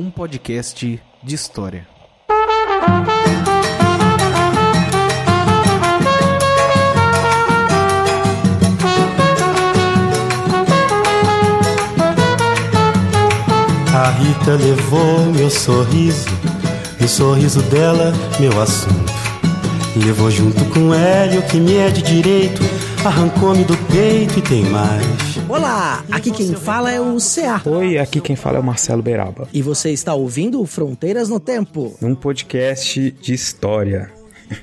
um podcast de história. A Rita levou meu sorriso, e o sorriso dela, meu assunto. Levou junto com Hélio, que me é de direito, arrancou-me do peito e tem mais. Olá, aqui quem fala é o CA. Oi, aqui quem fala é o Marcelo Beraba. E você está ouvindo Fronteiras no Tempo. Um podcast de história.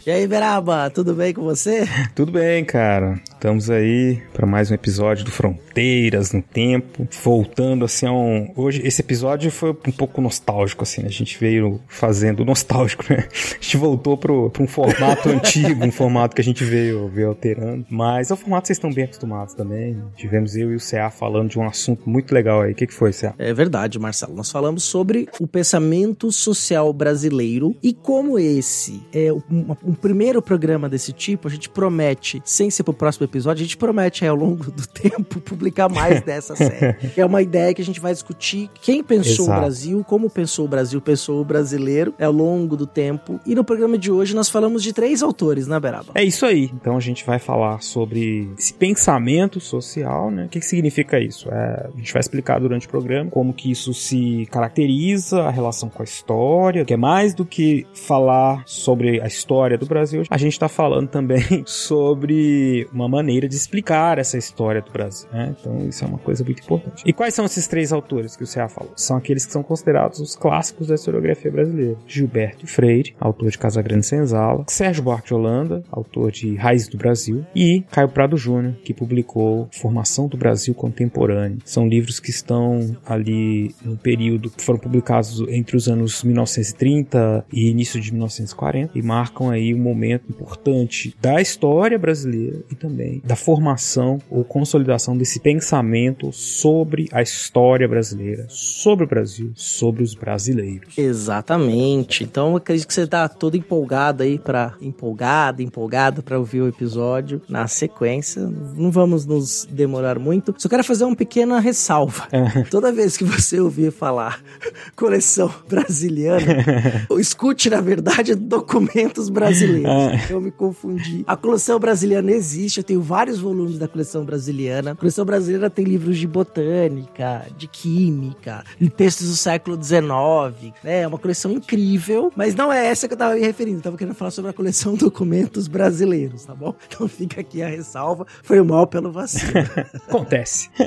E aí, Beraba, tudo bem com você? Tudo bem, cara. Estamos aí para mais um episódio do Fronteiras no Tempo. Voltando assim a um. Hoje, esse episódio foi um pouco nostálgico, assim. né? A gente veio fazendo nostálgico, né? A gente voltou pro, pra um formato antigo, um formato que a gente veio, veio alterando. Mas é um formato que vocês estão bem acostumados também. Tivemos eu e o CA falando de um assunto muito legal aí. O que, que foi, CA? É verdade, Marcelo. Nós falamos sobre o pensamento social brasileiro e como esse é um, um primeiro programa desse tipo, a gente promete, sem ser pro próximo episódio, a gente promete aí, ao longo do tempo publicar mais dessa série. É uma ideia que a gente vai discutir quem pensou Exato. o Brasil, como pensou o Brasil, pensou o brasileiro é, ao longo do tempo. E no programa de hoje nós falamos de três autores, né, Beraba? É isso aí. Então a gente vai falar sobre esse pensamento social, né? O que, que significa isso? É, a gente vai explicar durante o programa como que isso se caracteriza, a relação com a história, que é mais do que falar sobre a história do Brasil. A gente está falando também sobre uma maneira de explicar essa história do Brasil, né? Então isso é uma coisa muito importante. E quais são esses três autores que o CA falou? São aqueles que são considerados os clássicos da historiografia brasileira. Gilberto Freire, autor de Casagrande Senzala, Sérgio Buarque de Holanda, autor de Raiz do Brasil, e Caio Prado Júnior, que publicou Formação do Brasil Contemporâneo. São livros que estão ali no período que foram publicados entre os anos 1930 e início de 1940 e marcam aí um momento importante da história brasileira e também da formação ou consolidação desse pensamento sobre a história brasileira, sobre o Brasil, sobre os brasileiros. Exatamente. Então eu acredito que você tá todo empolgado aí para empolgado, empolgado para ouvir o episódio na sequência. Não vamos nos demorar muito. Só quero fazer uma pequena ressalva. Toda vez que você ouvir falar coleção brasiliana, escute na verdade documentos brasileiros. Eu me confundi. A coleção brasiliana existe, eu tenho vários volumes da coleção brasiliana. A coleção brasileira tem livros de botânica, de química, de textos do século XIX. É uma coleção incrível, mas não é essa que eu tava me referindo. Eu tava querendo falar sobre a coleção documentos brasileiros, tá bom? Então fica aqui a ressalva. Foi mal pelo vacilo. Acontece.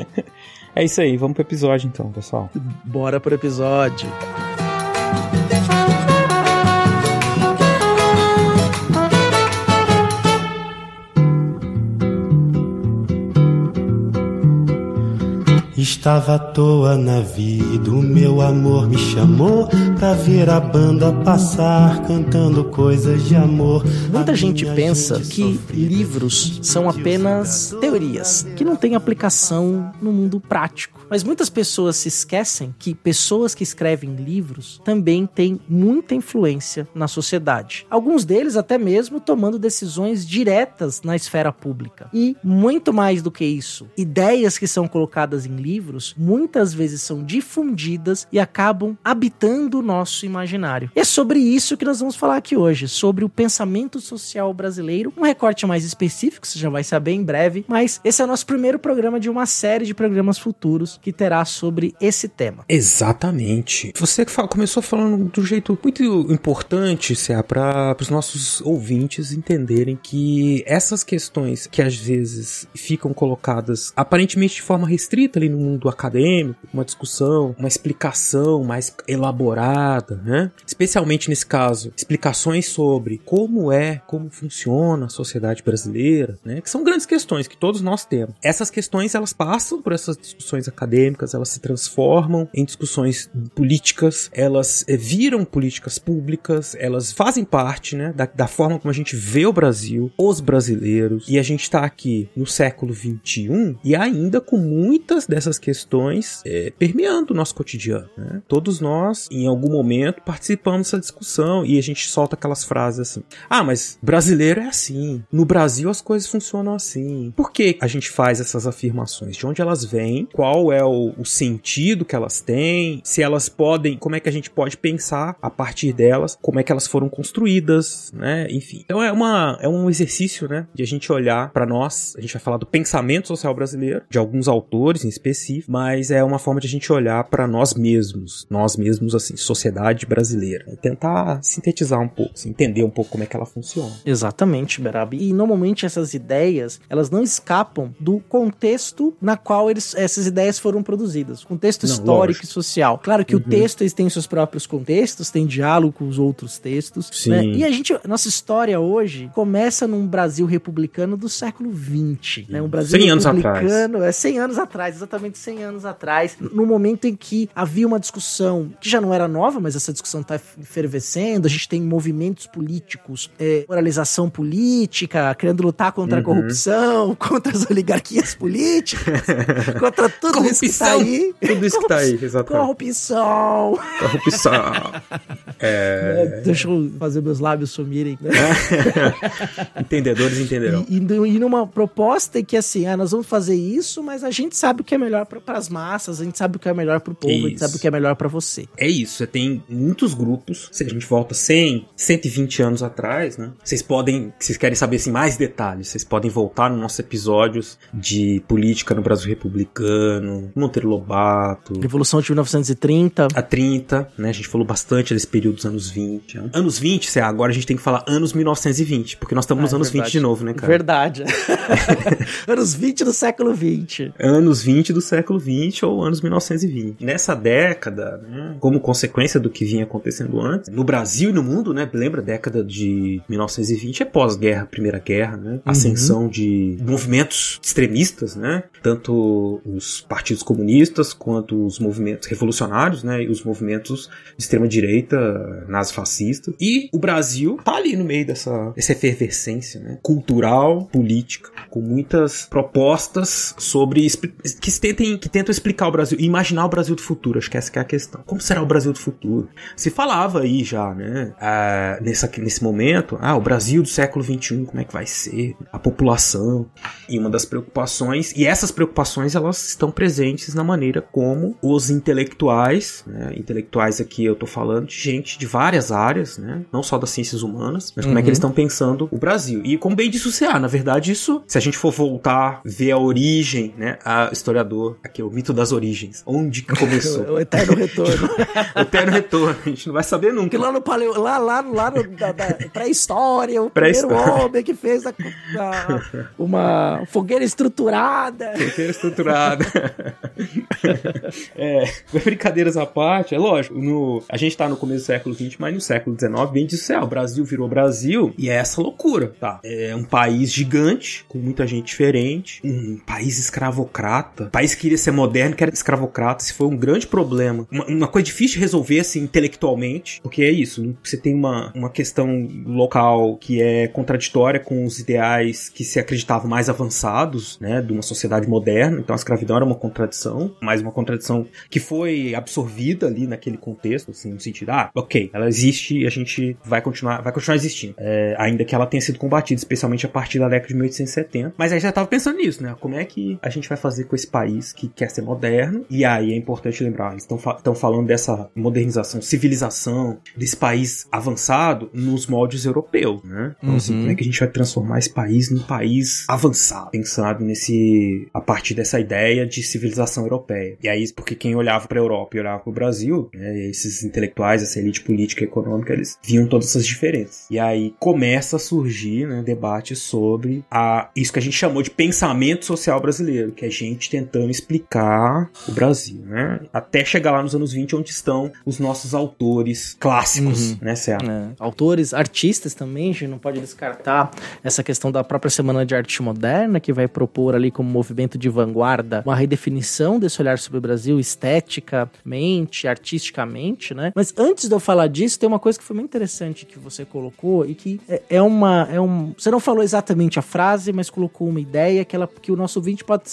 É isso aí, vamos pro episódio então, pessoal. Bora pro episódio. Estava à toa na vida, o meu amor me chamou pra ver a banda passar cantando coisas de amor. Muita gente pensa gente que sofrida livros são apenas teorias, que não têm aplicação no mundo prático. Mas muitas pessoas se esquecem que pessoas que escrevem livros também têm muita influência na sociedade. Alguns deles até mesmo tomando decisões diretas na esfera pública. E muito mais do que isso, ideias que são colocadas em livros muitas vezes são difundidas e acabam habitando o nosso imaginário. E é sobre isso que nós vamos falar aqui hoje, sobre o pensamento social brasileiro, um recorte mais específico, você já vai saber em breve, mas esse é o nosso primeiro programa de uma série de programas futuros que terá sobre esse tema. Exatamente. Você que começou falando um jeito muito importante, Cé, para os nossos ouvintes entenderem que essas questões que às vezes ficam colocadas aparentemente de forma restrita ali no mundo acadêmico, uma discussão, uma explicação mais elaborada, né? Especialmente nesse caso, explicações sobre como é, como funciona a sociedade brasileira, né? Que são grandes questões que todos nós temos. Essas questões elas passam por essas discussões acadêmicas, elas se transformam em discussões políticas, elas eh, viram políticas públicas, elas fazem parte, né, da, da forma como a gente vê o Brasil, os brasileiros, e a gente está aqui no século 21 e ainda com muitas dessas questões é, permeando o nosso cotidiano. Né? Todos nós, em algum momento, participamos dessa discussão e a gente solta aquelas frases assim: ah, mas brasileiro é assim, no Brasil as coisas funcionam assim. Por que a gente faz essas afirmações? De onde elas vêm? Qual é o, o sentido que elas têm? Se elas podem, como é que a gente pode pensar a partir delas? Como é que elas foram construídas, né? Enfim. Então é, uma, é um exercício, né? De a gente olhar para nós, a gente vai falar do pensamento social brasileiro, de alguns autores em específico, mas é uma forma de a gente olhar para nós mesmos, nós mesmos, assim, sociedade brasileira, e tentar sintetizar um pouco, assim, entender um pouco como é que ela funciona. Exatamente, Berabi. E normalmente essas ideias, elas não escapam do contexto na qual eles, essas ideias foram produzidas, contexto não, histórico lógico. e social. Claro que uhum. o texto tem seus próprios contextos, tem diálogo com os outros textos, Sim. Né? E a gente, nossa história hoje começa num Brasil republicano do século XX, né? Um Brasil 100 anos republicano, é 100 anos atrás, exatamente 100 anos atrás, no momento em que havia uma discussão que já não era nova, mas essa discussão está efervescendo, a gente tem movimentos políticos, é, moralização política, querendo lutar contra uhum. a corrupção, contra as oligarquias políticas, contra tudo corrupção, isso que tá aí. Tudo isso que tá aí, exatamente. Corrupção. Corrupção. é... Deixa eu fazer meus lábios sumirem. Né? Entendedores entenderão. E, e, e, numa proposta que assim, ah, nós vamos fazer isso, mas a gente sabe o que é melhor para as massas, a gente sabe o que é melhor para o povo, isso. a gente sabe o que é melhor para você. É isso, você tem muitos grupos, se a gente volta 100, 120 anos atrás, né? Vocês podem, se vocês querem saber assim, mais detalhes, vocês podem voltar nos nossos episódios de política no Brasil republicano, Monteiro Lobato. Revolução de 1930. A 30, né? A gente falou bastante desse período dos anos 20. Né? Anos 20, agora a gente tem que falar anos 1920, porque nós estamos ah, nos é anos verdade. 20 de novo, né, cara? Verdade. anos 20 do século 20. Anos 20 do século 20 ou anos 1920. Nessa década, né, como consequência do que vinha acontecendo antes, no Brasil e no mundo, né, lembra a década de 1920 é pós-guerra, Primeira Guerra, né? Uhum. Ascensão de movimentos extremistas, né? Tanto os partidos comunistas quanto os movimentos revolucionários, né, e os movimentos de extrema direita, nazifascistas. E o Brasil tá ali no meio dessa, dessa efervescência, né, cultural, política, com muitas propostas sobre que tentem que tentam explicar o Brasil, imaginar o Brasil do futuro. Acho que essa que é a questão. Como será o Brasil do futuro? Se falava aí já, né, uh, nessa, nesse momento, ah, o Brasil do século 21, como é que vai ser? A população. E uma das preocupações, e essas preocupações elas estão presentes na maneira como os intelectuais, né, intelectuais aqui eu tô falando de gente de várias áreas, né, não só das ciências humanas, mas como é que eles uhum. estão pensando o Brasil. E como bem disse o CA, na verdade isso, se a gente for voltar, ver a origem, né, a historiador, aqui o mito das origens, onde que começou. o eterno retorno. o eterno retorno, a gente não vai saber nunca. Porque lá no paleo, lá, lá, lá no, da, da pré-história, o pré primeiro homem que fez a, a, uma fogueira estruturada. Fogueira estruturada. é, brincadeiras à parte, é lógico, no, a gente tá no começo do século XX, mas no século XIX, bem disso, é, o Brasil virou Brasil e é essa loucura, tá? É um país gigante, com muita gente diferente, um país escravocrata, um país que queria ser moderno, que era escravocrata, isso foi um grande problema. Uma, uma coisa difícil de resolver, assim, intelectualmente, porque é isso, você tem uma, uma questão local que é contraditória com os ideais que se acreditavam mais avançados, né, de uma sociedade moderna, então a escravidão era uma contradição, mas uma contradição que foi absorvida ali naquele contexto, assim, no sentido, ah, ok, ela existe e a gente vai continuar, vai continuar existindo, é, ainda que ela tenha sido combatida, especialmente a partir da década de 1870. Mas aí já estava pensando nisso, né? Como é que a gente vai fazer com esse país que quer ser moderno? E aí é importante lembrar, eles estão fa falando dessa modernização, civilização desse país avançado nos moldes europeus, né? Então, assim, uhum. assim, como é que a gente vai transformar esse país num país avançado, pensado nesse a partir dessa ideia de civilização europeia. E aí, porque quem olhava para a Europa e olhava para o Brasil, né, esses intelectuais, essa elite política e econômica, eles viam todas essas diferenças. E aí começa a surgir, né, debate sobre a isso que a gente chamou de pensamento social brasileiro, que é gente tentando tentando explicar o Brasil, né? Até chegar lá nos anos 20, onde estão os nossos autores clássicos, Uhum. né, Serra? É, autores, artistas também, a gente não pode descartar essa questão da própria Semana de Arte Moderna, que vai propor ali como movimento de vanguarda uma redefinição desse olhar sobre o Brasil esteticamente, artisticamente, né? Mas antes de eu falar disso, tem uma coisa que foi muito interessante que você colocou e que é, é uma. É um, você não falou exatamente a frase, mas colocou uma ideia que, ela, que o nosso ouvinte pode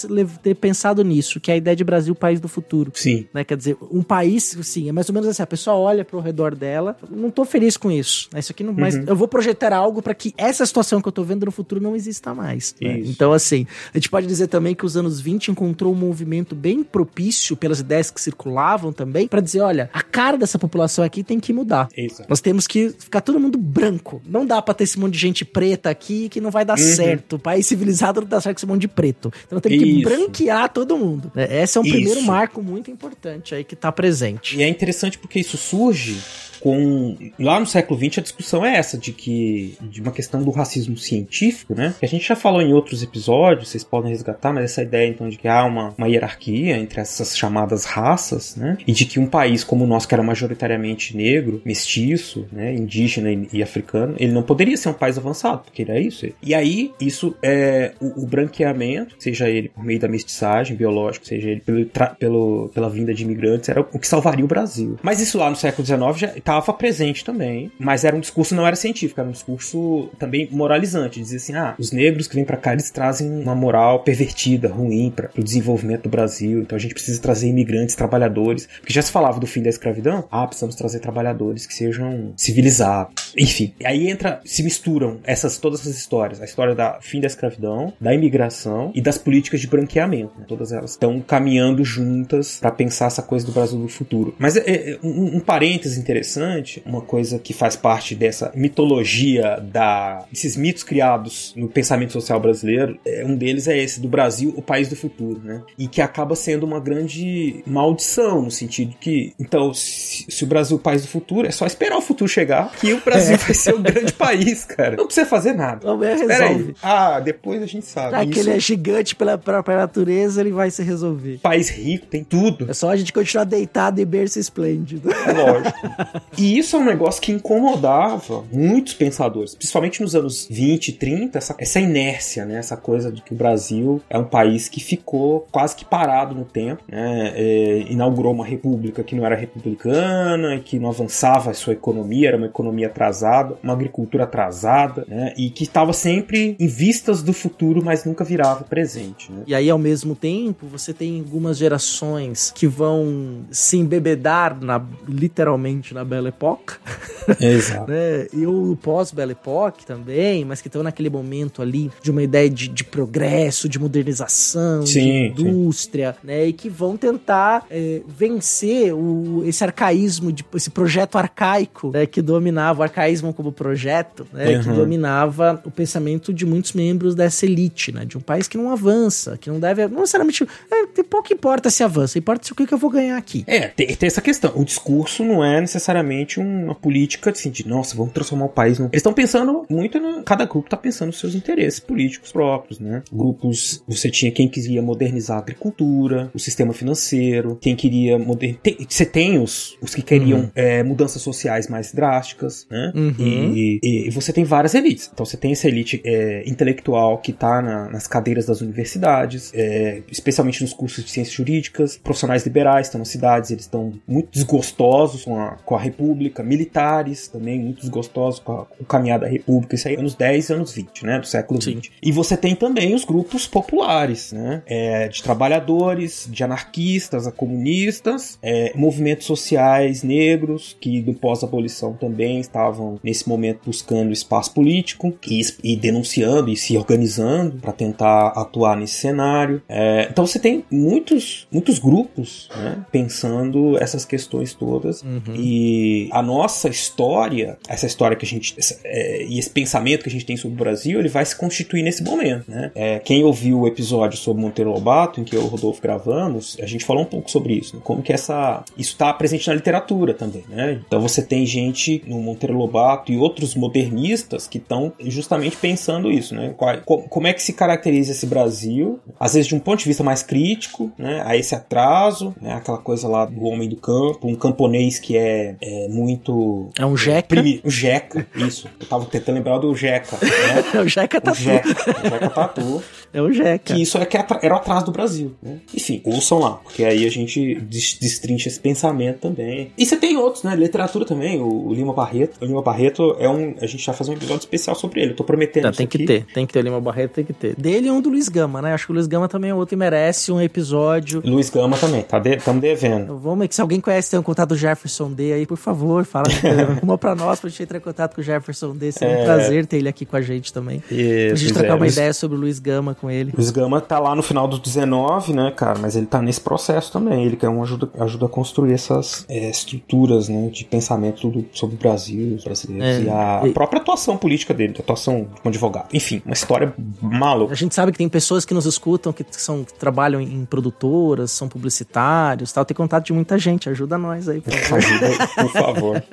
ter pensado nisso, que é a ideia de Brasil, país do futuro Sim. né? Quer dizer, um país, sim, é mais ou menos assim, a pessoa olha pro redor dela, não tô feliz com isso, né? Isso aqui não, mas eu vou projetar algo para que essa situação que eu tô vendo no futuro não exista mais. né? Isso. Então, assim, a gente pode dizer também que os anos 20 encontrou um movimento bem propício pelas ideias que circulavam também, para dizer, olha, a cara dessa população aqui tem que mudar. Exato. Nós temos que ficar todo mundo branco. Não dá pra ter esse monte de gente preta aqui que não vai dar certo. O país civilizado não dá certo com esse monte de preto. Então nós temos que Isso. branquear todo mundo. né? Esse é um Isso. primeiro marco muito importante aí que tá presente. E é interessante porque isso surge com lá no século XX a discussão é essa de que de uma questão do racismo científico, né? Que a gente já falou em outros episódios, vocês podem resgatar, mas essa ideia então de que há uma, uma hierarquia entre essas chamadas raças, né? E de que um país como o nosso que era majoritariamente negro, mestiço, né, indígena e, e africano, ele não poderia ser um país avançado, porque ele é isso. E aí isso é o, o branqueamento, seja ele por meio da mestiçagem biológica, seja ele pelo, pelo- pela vinda de imigrantes, era o que salvaria o Brasil. Mas isso lá no século XIX já estava presente também, mas era um discurso não era científico, era um discurso também moralizante, dizia assim, ah, os negros que vêm para cá eles trazem uma moral pervertida, ruim para o desenvolvimento do Brasil, então a gente precisa trazer imigrantes, trabalhadores, porque já se falava do fim da escravidão, ah, precisamos trazer trabalhadores que sejam civilizados, enfim, aí entra, se misturam essas todas essas histórias, a história da fim da escravidão, da imigração e das políticas de branqueamento, né? todas elas estão caminhando juntas para pensar essa coisa do Brasil do futuro. Mas é, é, um, um parêntese interessante, uma coisa que faz parte dessa mitologia da desses mitos criados no pensamento social brasileiro, é, um deles é esse do Brasil, o país do futuro, né? E que acaba sendo uma grande maldição no sentido que, então, se, se o Brasil é o país do futuro, é só esperar o futuro chegar que o Brasil vai ser o grande país, cara. Não precisa fazer nada. Não, é, Espera aí. Ah, depois a gente sabe. Já que ele é gigante pela própria natureza, ele vai se resolver. país rico, tem tudo. É só a gente continuar deitado e berço esplêndido. Lógico. E isso é um negócio que incomodava muitos pensadores, principalmente nos anos 20 e 30, essa, essa inércia, né? Essa coisa de que o Brasil é um país que ficou quase que parado no tempo, né? É, inaugurou uma república que não era republicana e que não avançava a sua economia, era uma economia atrasada, uma agricultura atrasada, né? E que estava sempre em vistas do futuro, mas nunca virava presente, né? E aí, ao mesmo tempo, você tem algumas gerações que vão se embebedar na, literalmente na Belle Époque, Exato. né? E o pós-Belle Époque também, mas que estão naquele momento ali de uma ideia de, de progresso, de modernização, Sim, de indústria, né? E que vão tentar é, vencer o, esse arcaísmo, de, esse projeto arcaico né? que dominava, o arcaísmo como projeto, né? Que Uhum. dominava o pensamento de muitos membros dessa elite, né? De um país que não avança, que não deve. Não necessariamente. É, pouco importa se avança, importa se o que, que eu vou ganhar aqui. É, tem, tem essa questão. O discurso não é necessariamente uma política assim, de, nossa, vamos transformar o país num. Eles estão pensando muito no. Cada grupo está pensando nos seus interesses políticos próprios, né? Grupos. Você tinha quem queria modernizar a agricultura, o sistema financeiro, quem queria modernizar. Você tem os, os que queriam é, mudanças sociais mais drásticas, né? Uhum. E, e- e você tem várias elites. Então você tem essa elite é, intelectual que está nas cadeiras das universidades, é, especialmente nos cursos de ciências jurídicas, profissionais liberais estão nas cidades, eles estão muito desgostosos com a, com a República, militares também muito desgostosos com, a, com o caminhar da República, isso aí anos 10 e anos 20, né, do século Sim. 20. E você tem também os grupos populares, né, é, de trabalhadores, de anarquistas a comunistas, é, movimentos sociais negros que do pós-abolição também estavam nesse momento buscando espaço político e, e denunciando e se organizando para tentar atuar nesse cenário. É, então você tem muitos, muitos grupos né, pensando essas questões todas e a nossa história, essa história que a gente essa, é, e esse pensamento que a gente tem sobre o Brasil, ele vai se constituir nesse momento. Né? É, quem ouviu o episódio sobre Monteiro Lobato, em que eu e o Rodolfo gravamos, a gente falou um pouco sobre isso, né? como que essa isso está presente na literatura também. Né? Então você tem gente no Monteiro Lobato e outros modernistas que estão justamente pensando isso, né? Qual- co- como é que se caracteriza esse Brasil, às vezes de um ponto de vista mais crítico né, a esse atraso, né, aquela coisa lá do homem do campo, um camponês que é, é muito... É um jeca. Primi... O jeca, isso. Eu tava tentando lembrar do jeca. Né? o jeca tatu. O jeca, o jeca tatu. É o jeca. Que isso é que era o atraso do Brasil. Né? Enfim, ouçam lá, porque aí a gente destrincha esse pensamento também. E você tem outros, né? Literatura também, o, Lima Barreto. O Lima Barreto é um... A gente vai fazer um episódio especial sobre ele. Eu tô prometendo tá, tem que aqui. ter. Tem que ter o Lima Barreto, tem que ter. Dele e um do Luiz Gama, né? Acho que o Luiz Gama também é outro e merece um episódio. Luiz Gama também, tá de, estamos devendo. Vamos, se alguém conhece, tem um contato do Jefferson D aí, por favor, fala uma pra nós, pra gente entrar em contato com o Jefferson D. Seria é... um prazer ter ele aqui com a gente também. Isso, a gente trocar é, uma Luiz... ideia sobre o Luiz Gama com ele. Luiz Gama tá lá no final do 19, né, cara? Mas ele tá nesse processo também. Ele quer um ajuda, ajuda a construir essas é, estruturas, né, de pensamento tudo sobre o Brasil, os brasileiros é, e a e... própria atuação política dele, a atuação como advogado. Enfim, uma história maluca. A gente sabe que tem pessoas que nos escutam, que, são, que trabalham em produtoras, são publicitários, tal. Tem contato de muita gente. Ajuda nós aí, por favor. Ajuda aí, por favor.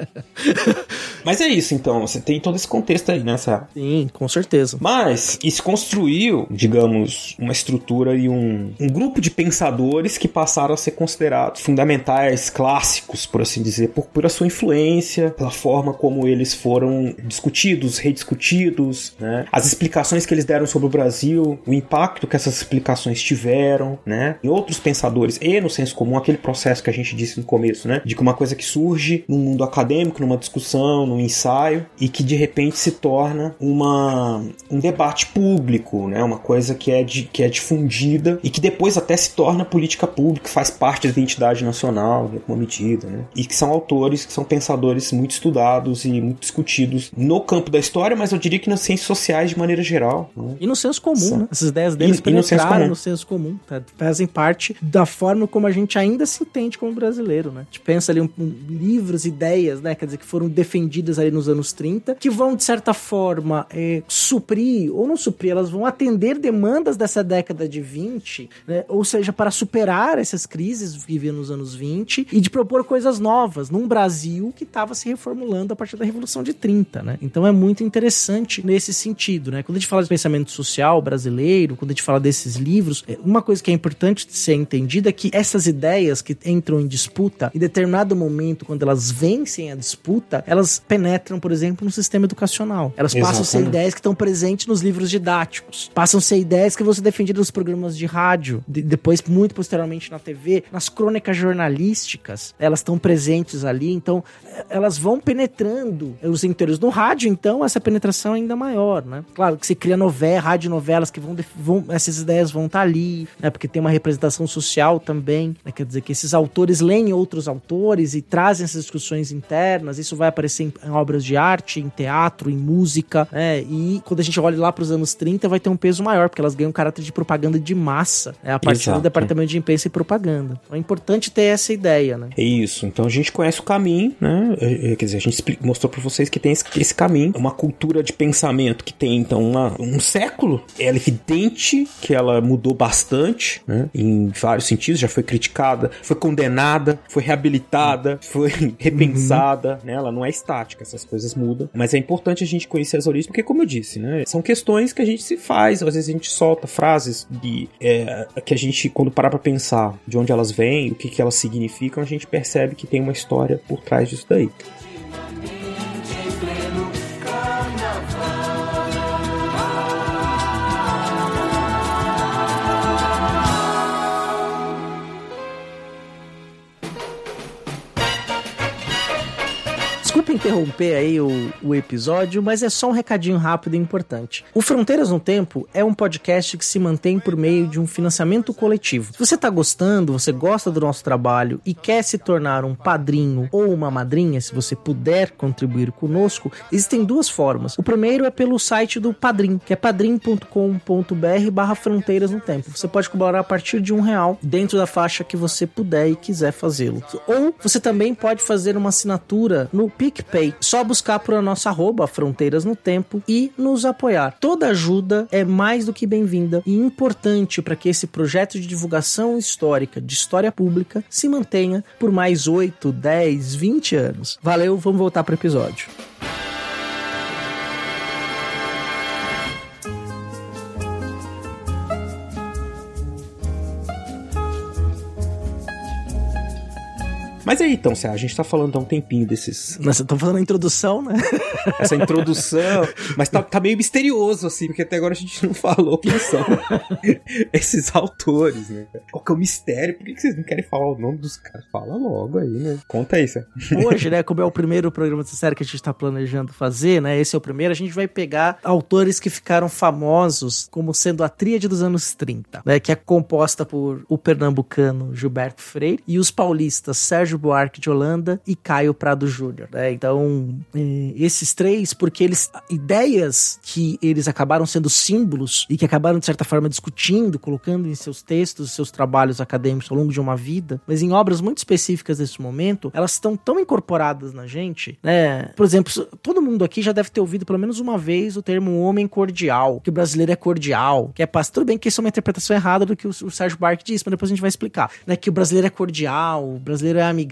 Mas é isso, então. Você tem todo esse contexto aí, né, Sarah? Sim, com certeza. Mas isso construiu, digamos, uma estrutura e um, um grupo de pensadores que passaram a ser considerados fundamentais, clássicos, por assim dizer, por, por sua influência, pela forma como eles foram discutidos, rediscutidos, né? As explicações que eles deram sobre o Brasil, o impacto que essas explicações tiveram, né? Em outros pensadores e no senso comum, aquele processo que a gente disse no começo, né? De que uma coisa que surge no mundo acadêmico, numa discussão, num ensaio, e que de repente se torna uma, um debate público, né? Uma coisa que é, de, que é difundida e que depois até se torna política pública, faz parte da identidade nacional, em alguma medida, né? E que são autores, que são pensadores muito estudados e muito discutidos no campo da história, mas eu diria que nas ciências sociais de maneira geral. Né? E no senso comum, né? Essas ideias deles e, penetraram no senso comum, no senso comum tá? fazem parte da forma como a gente ainda se entende como brasileiro, né? A gente pensa ali um, um, livros, ideias, né? Quer dizer, que foram defendidas ali nos anos 30, que vão, de certa forma, é, suprir, ou não suprir, elas vão atender demandas dessa década de 20, né? Ou seja, para superar essas crises que viviam nos anos 20 e de propor coisas novas num Brasil que estava se reformulando a partir da Revolução de 30, né? Então é muito interessante nesse sentido, né? Quando a gente fala de pensamento social brasileiro, quando a gente fala desses livros, é, uma coisa que é importante ser entendida é que essas ideias que entram em disputa, em determinado momento, quando elas vencem a disputa, elas penetram, por exemplo, no sistema educacional. Elas Exatamente. passam a ser ideias que estão presentes nos livros didáticos, passam a ser ideias que vão ser defendidas nos programas de rádio, de, depois, muito posteriormente, na TV, nas crônicas jornalísticas, elas estão presentes ali, então elas vão penetrando os interiores. No rádio, então, essa penetração é ainda maior, né? Claro que se cria novela, rádio novelas que vão, vão essas ideias vão estar tá ali, né? Porque tem uma representação social também, né? Quer dizer que esses autores leem outros autores e trazem essas discussões internas, isso vai aparecer em, em obras de arte, em teatro, em música, né? E quando a gente olha lá para os anos 30, vai ter um peso maior, porque elas ganham caráter de propaganda de massa, né? A partir Exato. do departamento de imprensa e propaganda. Então é importante ter essa ideia, né? É isso. Então a gente conhece o caminho, né? É, é, quer dizer, a gente mostrou para vocês que tem esse, esse, caminho, uma cultura de pensamento que tem então uma, um século. É evidente que ela mudou bastante, né? Em vários sentidos, já foi criticada, foi condenada, foi reabilitada, foi repensada, uhum. né? Ela não é estática, essas coisas mudam. Mas é importante a gente conhecer as origens, porque como eu disse, né? São questões que a gente se faz, às vezes a gente solta frases de, é, que a gente, quando parar pra pensar de onde elas vêm, o que, que elas significam, a gente percebe que tem uma história por trás disso daí. Interromper aí o, o, episódio, mas é só um recadinho rápido e importante. O Fronteiras no Tempo é um podcast que se mantém por meio de um financiamento coletivo. Se você está gostando, você gosta do nosso trabalho e quer se tornar um padrinho ou uma madrinha, se você puder contribuir conosco, existem duas formas. O primeiro é pelo site do Padrim, que é padrim.com.br barra Fronteiras no Tempo. Você pode colaborar a partir de um real dentro da faixa que você puder e quiser fazê-lo. Ou você também pode fazer uma assinatura no PicPay. Só buscar por a nossa arroba Fronteiras no Tempo e nos apoiar. Toda ajuda é mais do que bem-vinda e importante para que esse projeto de divulgação histórica, de história pública, se mantenha por mais 8, 10, 20 anos. Valeu, vamos voltar para o episódio. Mas aí então, Cé, a gente tá falando há um tempinho desses. Nós estamos fazendo a introdução, né? Essa introdução. mas tá, tá, meio misterioso, assim, porque até agora a gente não falou quem são esses autores, né? Qual que é o mistério? Por que vocês não querem falar o nome dos caras? Fala logo aí, né? Conta aí, Cé. Hoje, né, como é o primeiro programa dessa série que a gente tá planejando fazer, né? Esse é o primeiro, a gente vai pegar autores que ficaram famosos como sendo a tríade dos anos 30, né? Que é composta por o pernambucano Gilberto Freire e os paulistas Sérgio Buarque de Holanda e Caio Prado Júnior, né? Então, eh, esses três, porque eles ideias que eles acabaram sendo símbolos e que acabaram de certa forma discutindo, colocando em seus textos, seus trabalhos acadêmicos ao longo de uma vida, mas em obras muito específicas desse momento, elas estão tão incorporadas na gente, né? Por exemplo, todo mundo aqui já deve ter ouvido pelo menos uma vez o termo homem cordial, que o brasileiro é cordial, que é paz. Tudo bem que isso é uma interpretação errada do que o, Sérgio Buarque disse, mas depois a gente vai explicar, né? Que o brasileiro é cordial, o brasileiro é amigável,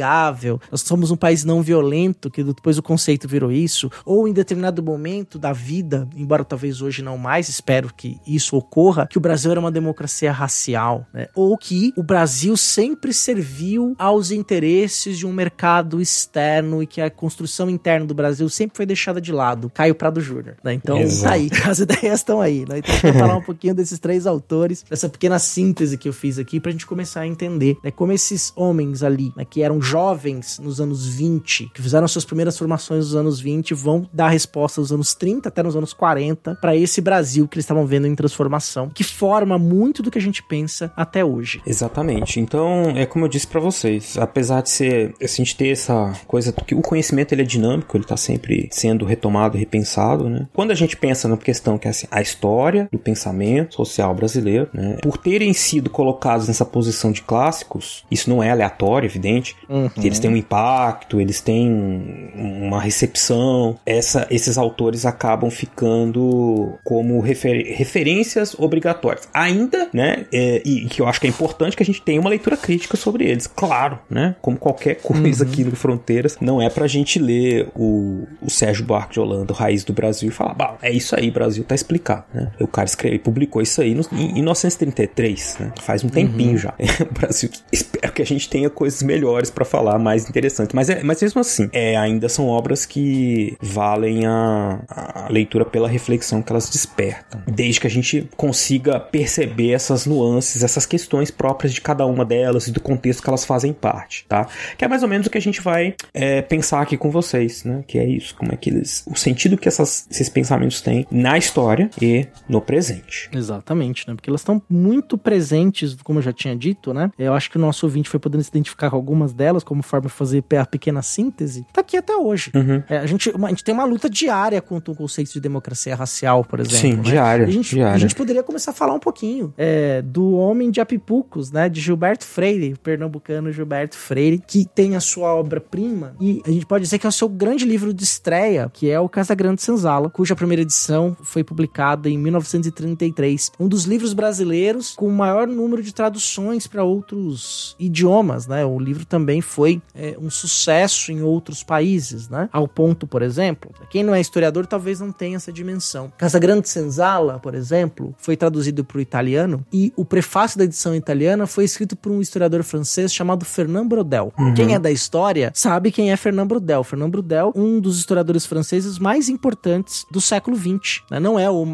nós somos um país não violento, que depois o conceito virou isso, ou em determinado momento da vida, embora talvez hoje não mais, espero que isso ocorra, que o Brasil era uma democracia racial, né? Ou que o Brasil sempre serviu aos interesses de um mercado externo e que a construção interna do Brasil sempre foi deixada de lado. Caio Prado Júnior, né? Então, Exato. tá aí, as ideias estão aí, né? Então, eu falar um pouquinho desses três autores, dessa pequena síntese que eu fiz aqui pra gente começar a entender, né? Como esses homens ali, né, que eram jovens nos anos 20, que fizeram suas primeiras formações nos anos 20, vão dar resposta nos anos 30 até nos anos 40 para esse Brasil que eles estavam vendo em transformação, que forma muito do que a gente pensa até hoje. Exatamente. Então, é como eu disse para vocês, apesar de ser, a gente ter essa coisa que o conhecimento ele é dinâmico, ele tá sempre sendo retomado repensado, né? Quando a gente pensa na questão que é assim, a história do pensamento social brasileiro, né? Por terem sido colocados nessa posição de clássicos, isso não é aleatório, evidente. Uhum. Eles têm um impacto, eles têm uma recepção. Essa, esses autores acabam ficando como refer, referências obrigatórias. Ainda, né? É, e que eu acho que é importante que a gente tenha uma leitura crítica sobre eles, claro, né? Como qualquer coisa uhum. aqui no Fronteiras, não é pra gente ler o, o Sérgio Buarque de Holanda, Raiz do Brasil, e falar, bah, é isso aí, Brasil tá explicado, né? O cara escreveu, publicou isso aí no, em, em 1933, né? Faz um tempinho uhum. já. o Brasil, espero que a gente tenha coisas melhores para falar, mais interessantes. Mas, é, mas mesmo assim, é, ainda são obras que valem a, a leitura pela reflexão que elas despertam. Desde que a gente consiga perceber essas nuances, essas questões próprias de cada uma delas e do contexto que elas fazem parte, tá? Que é mais ou menos o que a gente vai é, pensar aqui com vocês, né? Que é isso, como é que eles. O sentido que essas, esses pensamentos têm na história e no presente. Exatamente, né? Porque elas estão muito presentes, como eu já tinha dito, né? Eu acho que o nosso ouvinte foi podendo se identificar com algumas delas, como forma de fazer a pequena síntese. Tá aqui até hoje. Uhum. É, a, gente, uma, a gente tem uma luta diária contra o conceito de democracia racial, por exemplo. Sim, né? diária, a gente, diária. A gente poderia começar a falar um pouquinho é, do Homem de Apipucos, né? De Gilberto Freire, o pernambucano Gilberto Freire, que tem a sua obra-prima e a gente pode dizer que é o seu grande livro de estreia, que é o Casa Grande Senzala, cuja primeira edição foi publicada em 1933. Um dos livros brasileiros com o maior número de traduções para outros idiomas, né? O livro também foi é, um sucesso em outros países, né? Ao ponto, por exemplo, quem não é historiador talvez não tenha essa dimensão. Casa Grande Senzala, por exemplo, foi traduzido para o italiano e o prefácio da edição italiana foi escrito por um historiador francês chamado Fernand Brodel. Uhum. Quem é da história sabe quem é Fernand Brodel. Fernand Brodel, um dos historiadores franceses mais importantes do século XX. Né? Não é o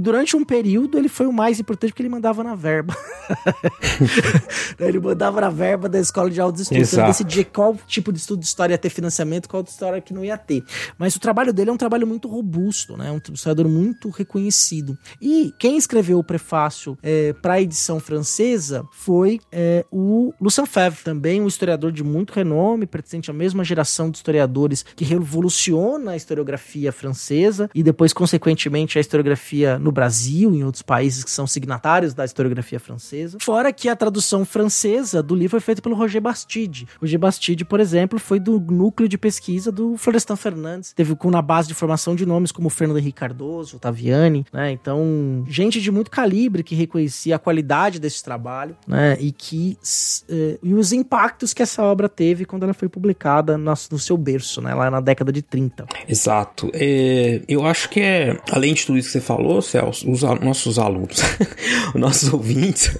durante um período ele foi o mais importante porque ele mandava na verba. ele mandava na verba da escola de altos estudos. Então ele decidia qual tipo de estudo de história ia ter financiamento, qual de história que não ia ter. Mas o trabalho dele é um trabalho muito robusto, né? Um historiador muito reconhecido. E quem escreveu o prefácio é, para a edição francesa foi é, o Lucien Febvre, também um historiador de muito renome, pertencente à mesma geração de historiadores que revoluciona a historiografia francesa e depois, consequentemente, a historiografia no Brasil e em outros países que são signatários da historiografia francesa. Fora que a tradução francesa do livro foi feita pelo Roger Bastide. Roger Bastide, por exemplo, foi do núcleo de pesquisa do Florestan Fernandes. Teve na base de formação de nomes como Fernando Henrique Cardoso, Taviani, né? Então, gente de muito calibre que reconhecia a qualidade desse trabalho, né? E que eh, e os impactos que essa obra teve quando ela foi publicada no, seu berço, né? Lá na década de 30. Exato. É, eu acho que é, além de tudo isso que você falou, Celso, os nossos alunos, os nossos ouvintes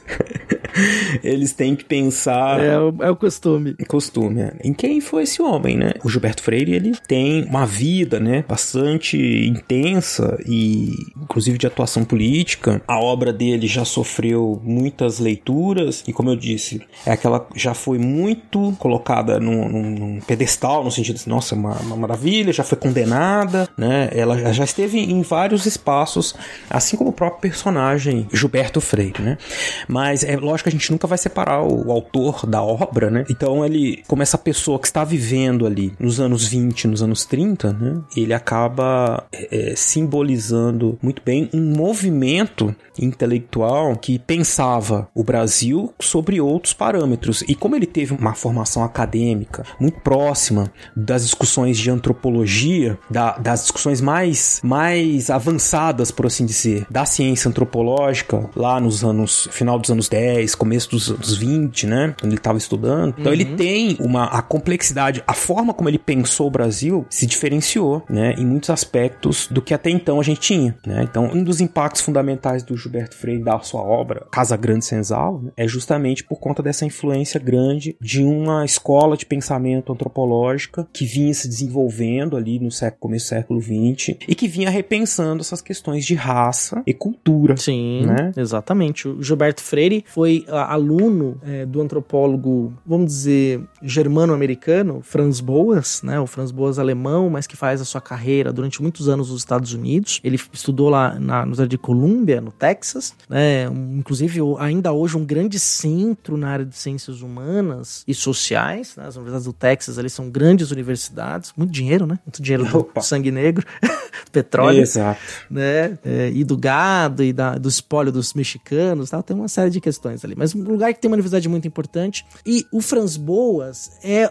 eles têm que pensar. É, o, é o costume. Costume, é. Em quem foi esse homem, né? O Gilberto Freire, ele tem uma vida, né? Bastante intensa e, inclusive, de atuação política. A obra dele já sofreu muitas leituras e, como eu disse, é aquela já foi muito colocada num, num, num pedestal, no sentido de, nossa, uma, uma maravilha, já foi condenada, né? Ela já esteve em vários espaços, assim como o próprio personagem Gilberto Freire, né? Mas é lógico que a gente nunca vai separar o, autor da obra, né? Então ele, como essa pessoa que está vivendo ali nos anos 20, nos anos 30, né? Ele acaba é, simbolizando muito bem um movimento intelectual que pensava o Brasil sobre outros parâmetros. E como ele teve uma formação acadêmica muito próxima das discussões de antropologia, da, das discussões mais, mais avançadas, por assim dizer, da ciência antropológica, lá nos anos, final dos anos 10, começo dos anos 20, né? Quando ele estava estudando. Então ele Uhum. tem uma a complexidade, a forma como ele pensou o Brasil se diferenciou, né? Em muitos aspectos do que até então a gente tinha, né? Então, um dos impactos fundamentais do Gilberto Freire da sua obra Casa Grande Senzala né, é justamente por conta dessa influência grande de uma escola de pensamento antropológica que vinha se desenvolvendo ali no século, começo do século XX e que vinha repensando essas questões de raça e cultura. Sim, Né? exatamente. O Gilberto Freire foi aluno eh, do antropólogo, vamos dizer, germano-americano, Franz Boas, né? O Franz Boas alemão, mas que faz a sua carreira durante muitos anos nos Estados Unidos. Ele estudou lá na Universidade de Columbia, no Texas, né? Um- inclusive, ainda hoje, um grande centro na área de ciências humanas e sociais. Né? As universidades do Texas, ali são grandes universidades. Muito dinheiro, né? Muito dinheiro do Opa. sangue negro, petróleo Exato. né? É, e do gado e da- do espólio dos mexicanos, tal, tem uma série de questões ali. Mas um lugar que tem uma universidade muito importante. E o Franz Boas é,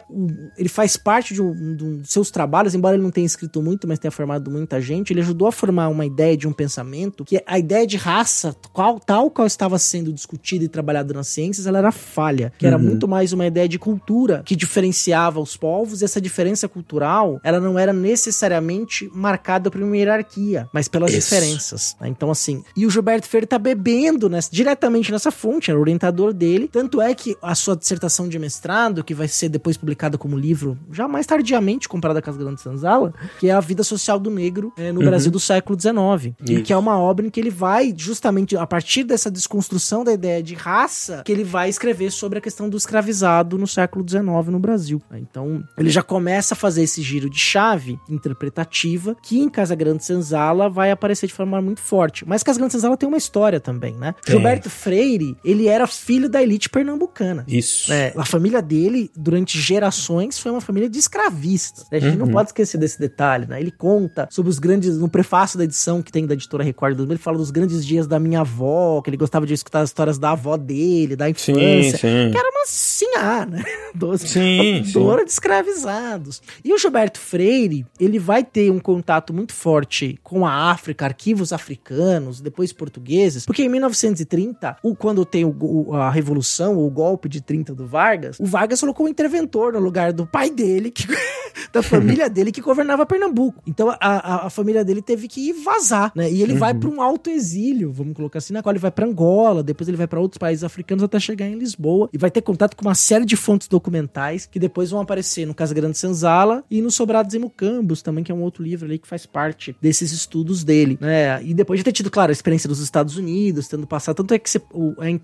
ele faz parte de um, de um dos seus trabalhos, embora ele não tenha escrito muito, mas tenha formado muita gente. Ele ajudou a formar uma ideia de um pensamento que a ideia de raça, qual tal qual estava sendo discutida e trabalhada nas ciências, ela era falha, que era muito mais uma ideia de cultura que diferenciava os povos. E essa diferença cultural, ela não era necessariamente marcada por uma hierarquia, mas pelas Isso. diferenças. né? Então, assim, e o Gilberto Freire tá bebendo nessa- diretamente nessa fonte, o orientador dele. Tanto é que a sua dissertação de mestrado, que vai ser depois publicada como livro, já mais tardiamente comprada com as Grandes Sanzala, que é a vida social do negro eh, no Brasil do século XIX. E que é uma obra em que ele vai, justamente a partir dessa desconstrução da ideia de raça, que ele vai escrever sobre a questão do escravizado no século XIX no Brasil. Então, ele já começa a fazer esse giro de chave interpretativa, que em Casa Grande Senzala vai aparecer de forma muito forte. Mas Casa Grande Senzala tem uma história também, né? Gilberto Freire, ele era filho da elite pernambucana. Isso. É, a família dele, durante gerações, foi uma família de escravistas. A gente não pode esquecer desse detalhe, né? Ele conta sobre os grandes. No prefácio da edição que tem da editora Record, ele fala dos grandes dias da minha avó, que ele gostava de escutar as histórias da avó dele, da Sim, infância. sim. Que era uma senhora, né? Doce, Sim, dora de escravizados. E o Gilberto Freire, ele vai ter um contato muito forte com a África, arquivos africanos, depois portugueses, porque em 1930, o, quando tem o- a revolução, o golpe de 30 do Vargas, o Vargas colocou um interventor no lugar do pai dele, que- da família dele, que governava Pernambuco. Então a, a- a família dele teve que vazar, né? E ele vai para um alto exílio, vamos colocar assim, na qual ele vai para Angola, depois ele vai para outros países africanos até chegar em Lisboa e vai ter contato com uma série de fontes documentais que depois vão aparecer no Casa Grande Senzala e no Sobrados e Mucambos também, que é um outro livro ali que faz parte desses estudos dele, né? E depois de ter tido, claro, a experiência dos Estados Unidos, tendo passado, tanto é que é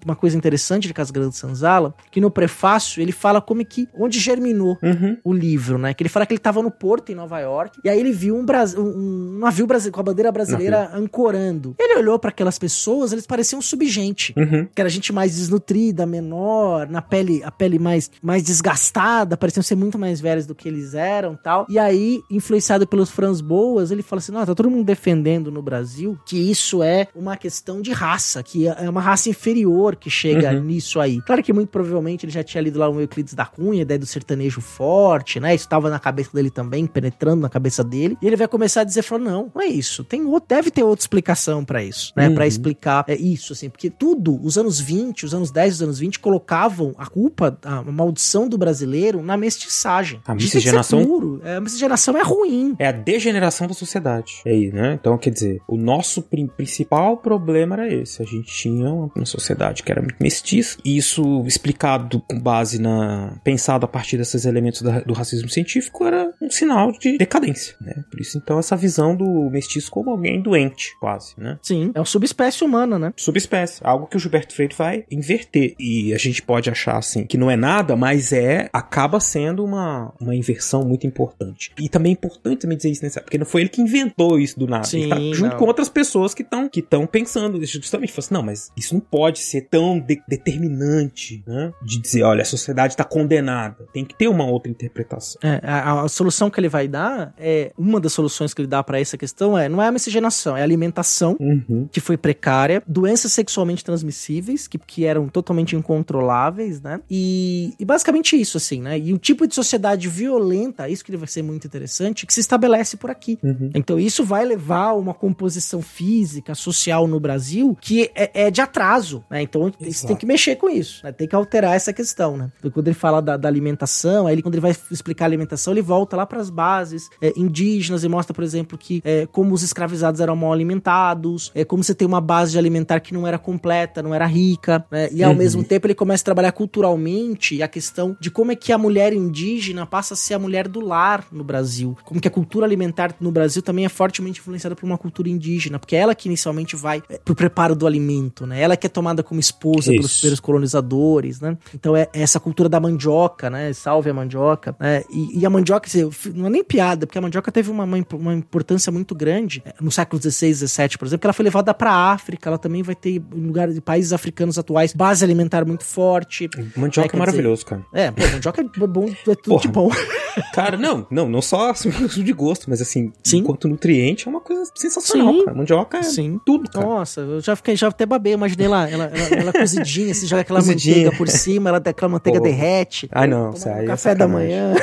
uma coisa interessante de Casa Grande Senzala, que no prefácio ele fala como que onde germinou Uhum. o livro, né? Que ele fala que ele tava no porto em Nova York e aí ele viu um, Bras- um- navio com a bandeira brasileira ancorando. Ele olhou para aquelas pessoas, eles pareciam subgente. Uhum. Que era gente mais desnutrida, menor, na pele, a pele mais, mais desgastada, pareciam ser muito mais velhos do que eles eram tal. E aí, influenciado pelos Franz Boas, ele fala assim: não, tá todo mundo defendendo no Brasil que isso é uma questão de raça, que é uma raça inferior que chega Uhum. nisso aí. Claro que muito provavelmente ele já tinha lido lá o Euclides da Cunha, ideia do sertanejo forte, né? Isso tava na cabeça dele também, penetrando na cabeça dele. E ele vai começar a dizer, falou, não, não é isso. Tem outro, deve ter outra explicação para isso, né? Uhum. Pra explicar é, isso, assim. Porque tudo, os anos 20, os anos 10, os anos 20, colocavam a culpa, a maldição do brasileiro na mestiçagem. A Isso miscigenação- puro. É, a miscigenação é ruim. É a degeneração da sociedade. É aí, né? Então, quer dizer, o nosso prin- principal problema era esse. A gente tinha uma, uma sociedade que era muito mestiça. E isso explicado com base na. pensado a partir desses elementos da- do racismo científico era um sinal de decadência, né? Por isso, então, essa visão do mestiço como alguém doente, quase, né? Sim, é uma subespécie humana, né? subespécie, algo que o Gilberto Freire vai inverter. E a gente pode achar assim que não é nada, mas é acaba sendo uma, uma inversão muito importante. E também é importante também dizer isso, né? Porque não foi ele que inventou isso do nada. ele tá Sim, junto não. com outras pessoas que estão que pensando justamente, falou assim, não, mas isso não pode ser tão de- determinante, né? De dizer, olha, a sociedade está condenada. Tem que ter uma outra interpretação. É, a, a solução que ele vai dar é uma das soluções que ele dá pra essa questão é não é a miscigenação, é a alimentação Uhum. que foi precária, doenças sexualmente transmissíveis que, que eram totalmente incontroláveis, né? E, e basicamente isso, assim, né? E o tipo de sociedade violenta, isso que vai ser muito interessante, que se estabelece por aqui. Uhum. Então isso vai levar a uma composição física, social no Brasil que é, é de atraso, né? Então você tem que mexer com isso, né? Tem que alterar essa questão, né? Porque quando ele fala da, da alimentação, aí ele, quando ele vai explicar a alimentação, ele volta lá para as bases é, indígenas e mostra, por exemplo, que é, como os escravizados eram mal alimentados, é, como você tem uma base de alimentar que não era completa, não era rica, né? E ao Uhum. mesmo tempo ele começa a trabalhar culturalmente a questão de como é que a mulher indígena passa a ser a mulher do lar no Brasil. Como que a cultura alimentar no Brasil também é fortemente influenciada por uma cultura indígena, porque é ela que inicialmente vai é, pro preparo do alimento, né? Ela que é tomada como esposa pelos Isso. primeiros colonizadores, né? Então é essa cultura da mandioca, né? Salve a mandioca, né? E, e a mandioca, fi- não é nem piada, porque a mandioca teve uma, uma, imp- uma importância muito grande é, no século XVI, XVII, por exemplo, que ela foi levada pra África, ela também vai ter, em lugares de países africanos atuais, base alimentar muito forte. Mandioca É, é maravilhoso, cara. É, pô, mandioca é bom, é tudo Porra. de bom. Cara, não, não, não só assim, de gosto, mas assim, Sim. enquanto nutriente é uma coisa sensacional, Sim. cara. Mandioca é Sim. tudo, cara. Nossa, eu já fiquei, já até babei, imaginei lá, ela, ela, ela cozidinha, assim, joga aquela Cozidinha. manteiga por cima, ela, aquela manteiga Pô. derrete. Ai, não, isso um é café da sacanagem. manhã.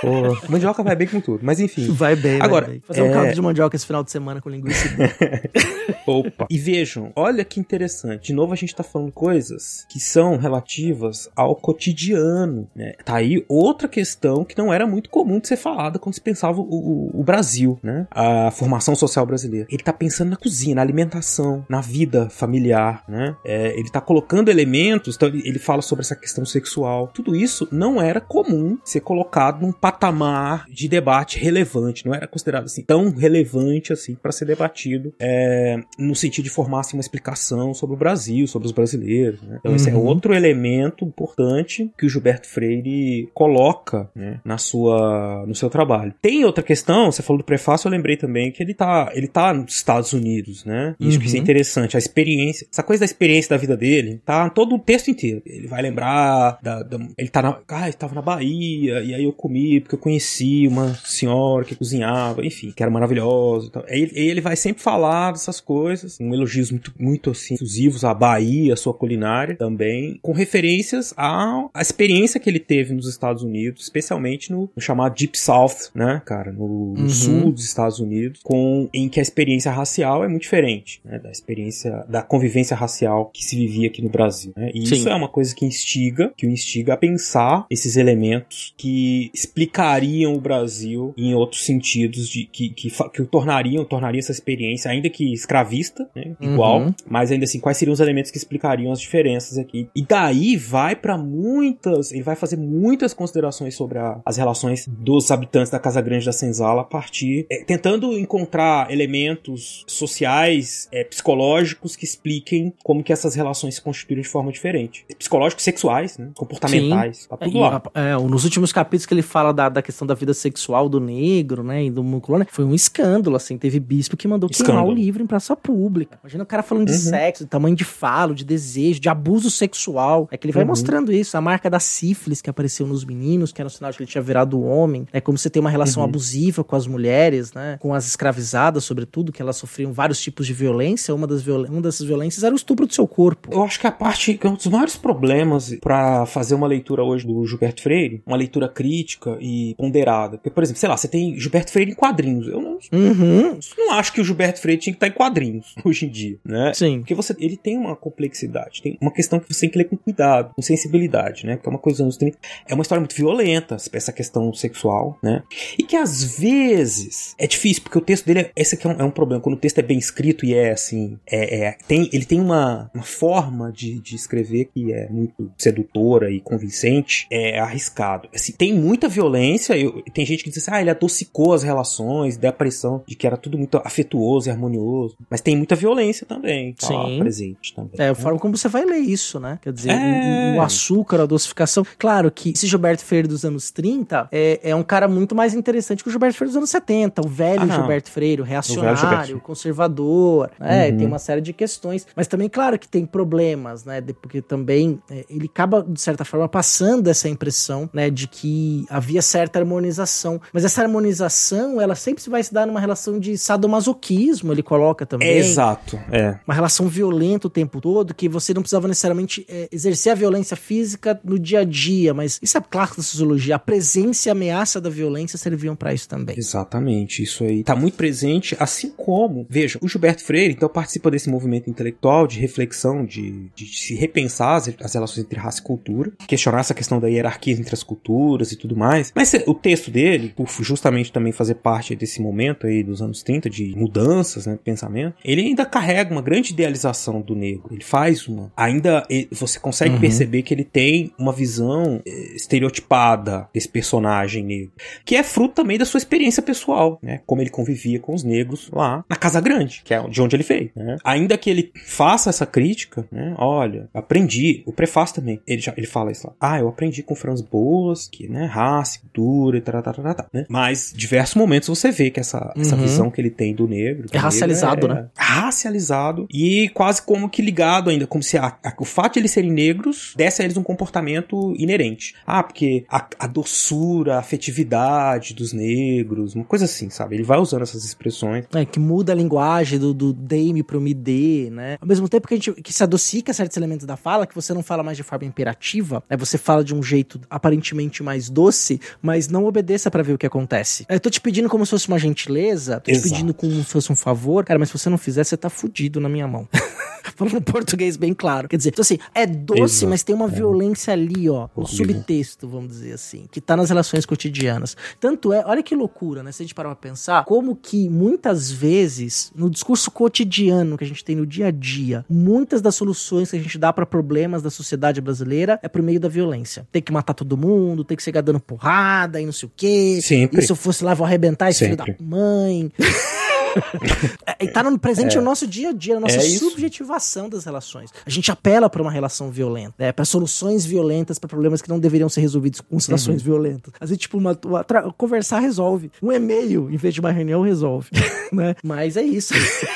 Pô, mandioca vai bem com tudo, mas enfim. Vai bem, Agora, vai bem. Fazer um é- caldo de mandioca esse final de semana com linguiça. Opa. E vejam, olha que interessante. De novo a gente tá falando coisas que são relativas ao cotidiano, né? Tá aí outra questão que não era muito comum de ser falada quando se pensava o, o- o Brasil, né? A formação social brasileira. Ele tá pensando na cozinha, na alimentação, na vida familiar, né? É, ele tá colocando elementos, então ele, ele fala sobre essa questão sexual. Tudo isso não era comum ser colocado num patamar de debate relevante, não era considerado assim tão relevante assim para ser debatido é, no sentido de formar assim, uma explicação sobre o Brasil, sobre os brasileiros. Né? Então, esse é Uhum. outro elemento importante que o Gilberto Freire coloca né, na sua, no seu trabalho. Tem outra questão, você falou do prefácio, eu lembrei também que ele tá, ele tá nos Estados Unidos, né? E Isso que é Uhum. interessante, a experiência, essa coisa da experiência da vida dele, tá em todo o texto inteiro. Ele vai lembrar, da, da- ele tá na, ah, ele tava na Bahia, e aí eu comi, porque eu conheci uma senhora que cozinhava, enfim, que era maravilhosa. e. Aí, aí ele vai sempre falar dessas coisas, com elogios muito, muito assim, exclusivos à Bahia, à sua culinária também, com referências à, à experiência que ele teve nos Estados Unidos, especialmente no, no chamado Deep South, né, cara, no, no Uhum. sul dos Estados Unidos, com, em que a experiência racial é muito diferente, né, da experiência, da convivência racial que se vivia aqui no Brasil, né, e Sim. isso é uma coisa que instiga, que o instiga a pensar esses elementos que explicariam o Brasil em outros sentidos, de, que, que, que o tornariam, tornariam essa experiência, ainda que escravista, né, igual, Uhum. mas ainda assim, quais seriam os elementos que explicariam as diferenças aqui. E daí vai pra muitas, ele vai fazer muitas considerações sobre a- as relações dos habitantes da Casa Grande da Senzala a partir, é, tentando encontrar elementos sociais, é, psicológicos que expliquem como que essas relações se constituíram de forma diferente. Psicológicos, sexuais, né, comportamentais, tá tudo E, lá. é, nos últimos capítulos que ele fala da, da questão da vida sexual do negro, né, e do muculano, foi um escândalo, assim, teve bispo que mandou queimar Escândalo. o livro em praça pública. Imagina o cara falando de Uhum. sexo, de tamanho de falo, de desejo, de abuso sexual. É que ele vai Uhum. mostrando isso, a marca da sífilis que apareceu nos meninos, que era um sinal de que ele tinha virado homem. É como você tem uma relação Uhum. abusiva com as mulheres, né, com as escravizadas, sobretudo, que elas sofriam vários tipos de violência. Uma das, violen uma dessas violências era o estupro do seu corpo. Eu acho que a parte que é um dos maiores problemas pra fazer uma leitura hoje do Gilberto Freire, uma leitura crítica e ponderada. Porque, por exemplo, sei lá, você tem Gilberto Freire em quadrinhos. Eu não, Uhum. não acho que o Gilberto Freire tinha que estar em quadrinhos hoje em dia, né? Sim. Porque você, ele tem uma complexidade, tem uma questão que você tem que ler com cuidado, com sensibilidade, né? Que é uma coisa dos anos 30. É uma história muito violenta, essa questão sexual, né? E que às vezes é difícil, porque o texto dele, é- esse aqui é um, é um problema. Quando o texto é bem escrito e é assim, é, é- tem, ele tem uma, uma forma de, de escrever que é muito sedutora e convincente, é arriscado. Assim, tem muita violência, eu- tem gente que diz assim, ah, ele adocicou as relações, deu a pressão de que era tudo muito afetuoso e harmonioso. Mas tem muita violência também, tá Sim. presente também. É, a né? forma como você vai ler isso, né? Quer dizer, É. o, açúcar, a dosificação. Claro que esse Gilberto Freire dos anos 30 é, é um cara muito mais interessante que o Gilberto Freire dos anos 70. O velho Ah. Gilberto Freire, o Gilberto reacionário, o conservador. né? Uhum. Tem uma série de questões. Mas também, claro que tem problemas, né? Porque também é, ele acaba, de certa forma, passando essa impressão, né? De que havia certa harmonização. Mas essa harmonização, ela sempre vai se dar numa relação de sadomasoquismo, ele coloca também É exato, é. uma relação violenta o tempo todo, que você não precisava necessariamente é, exercer a violência física no dia a dia, mas isso é clássico da sociologia. A presença e a ameaça da violência serviam pra isso também. Exatamente, isso aí tá muito presente, assim como, veja, o Gilberto Freire, então, participa desse movimento intelectual de reflexão, de, de se repensar as, as relações entre raça e cultura, questionar essa questão da hierarquia entre as culturas e tudo mais. Mas o texto dele, por justamente também fazer parte desse momento aí dos anos 30, de mudanças, né, de pensamento, ele ainda carrega uma grande idealização do negro. Ele faz uma. Ainda você consegue Uhum. perceber que ele tem uma visão eh, estereotipada desse personagem negro que é fruto também da sua experiência pessoal, né? Como ele convivia com os negros lá na Casa Grande, que é de onde ele veio, né? Ainda que ele faça essa crítica, né? Olha, aprendi, o prefácio também, ele, já, ele fala isso lá. Ah, eu aprendi com Franz Boas, que, né, raça, cultura e tal, tal, tal, tal, né? Mas, diversos momentos você vê que essa, essa Uhum. visão que ele tem do negro... É racializado, negro é né? Racializado e quase como que ligado ainda, como se a- a- o fato de eles serem negros desse a eles um comportamento inerente. Ah, porque a, a doçura, a afetividade dos negros, uma coisa assim, sabe? Ele vai usando essas expressões. É, que muda a linguagem do, do dei-me pro me dê, né? Ao mesmo tempo que a gente que se adocica certos elementos da fala, que você não fala mais de forma imperativa, né? Você fala de um jeito aparentemente mais doce, mas não obedeça pra ver o que acontece. Eu tô te pedindo como se fosse uma gentileza, tô te Exato. pedindo como se fosse um favor, cara, mas se você não fizer, você tá fudido na minha mão. Falando português bem claro. Quer dizer, então assim, é doce, Exato. mas tem uma violência ali, ó. Um subtexto, vamos dizer assim, que tá nas relações cotidianas. Tanto é, olha que loucura, né? Se a gente parar pra pensar, como que muitas vezes, no discurso cotidiano que a gente tem no dia a dia, muitas das soluções que a gente dá pra problemas da sociedade brasileira é por meio da violência. Tem que matar todo mundo, tem que chegar dando porrada e não sei o quê. Sempre. E se eu fosse lá, vou arrebentar esse filho Sempre. da mãe. É, E tá no presente no nosso dia a dia, na nossa É isso. subjetivação das relações. A gente apela pra uma relação violenta, né? para soluções violentas, pra problemas que não deveriam ser resolvidos com situações violentas. Às vezes, tipo, uma, uma conversar resolve. Um e-mail, em vez de uma reunião, resolve. né? Mas é isso.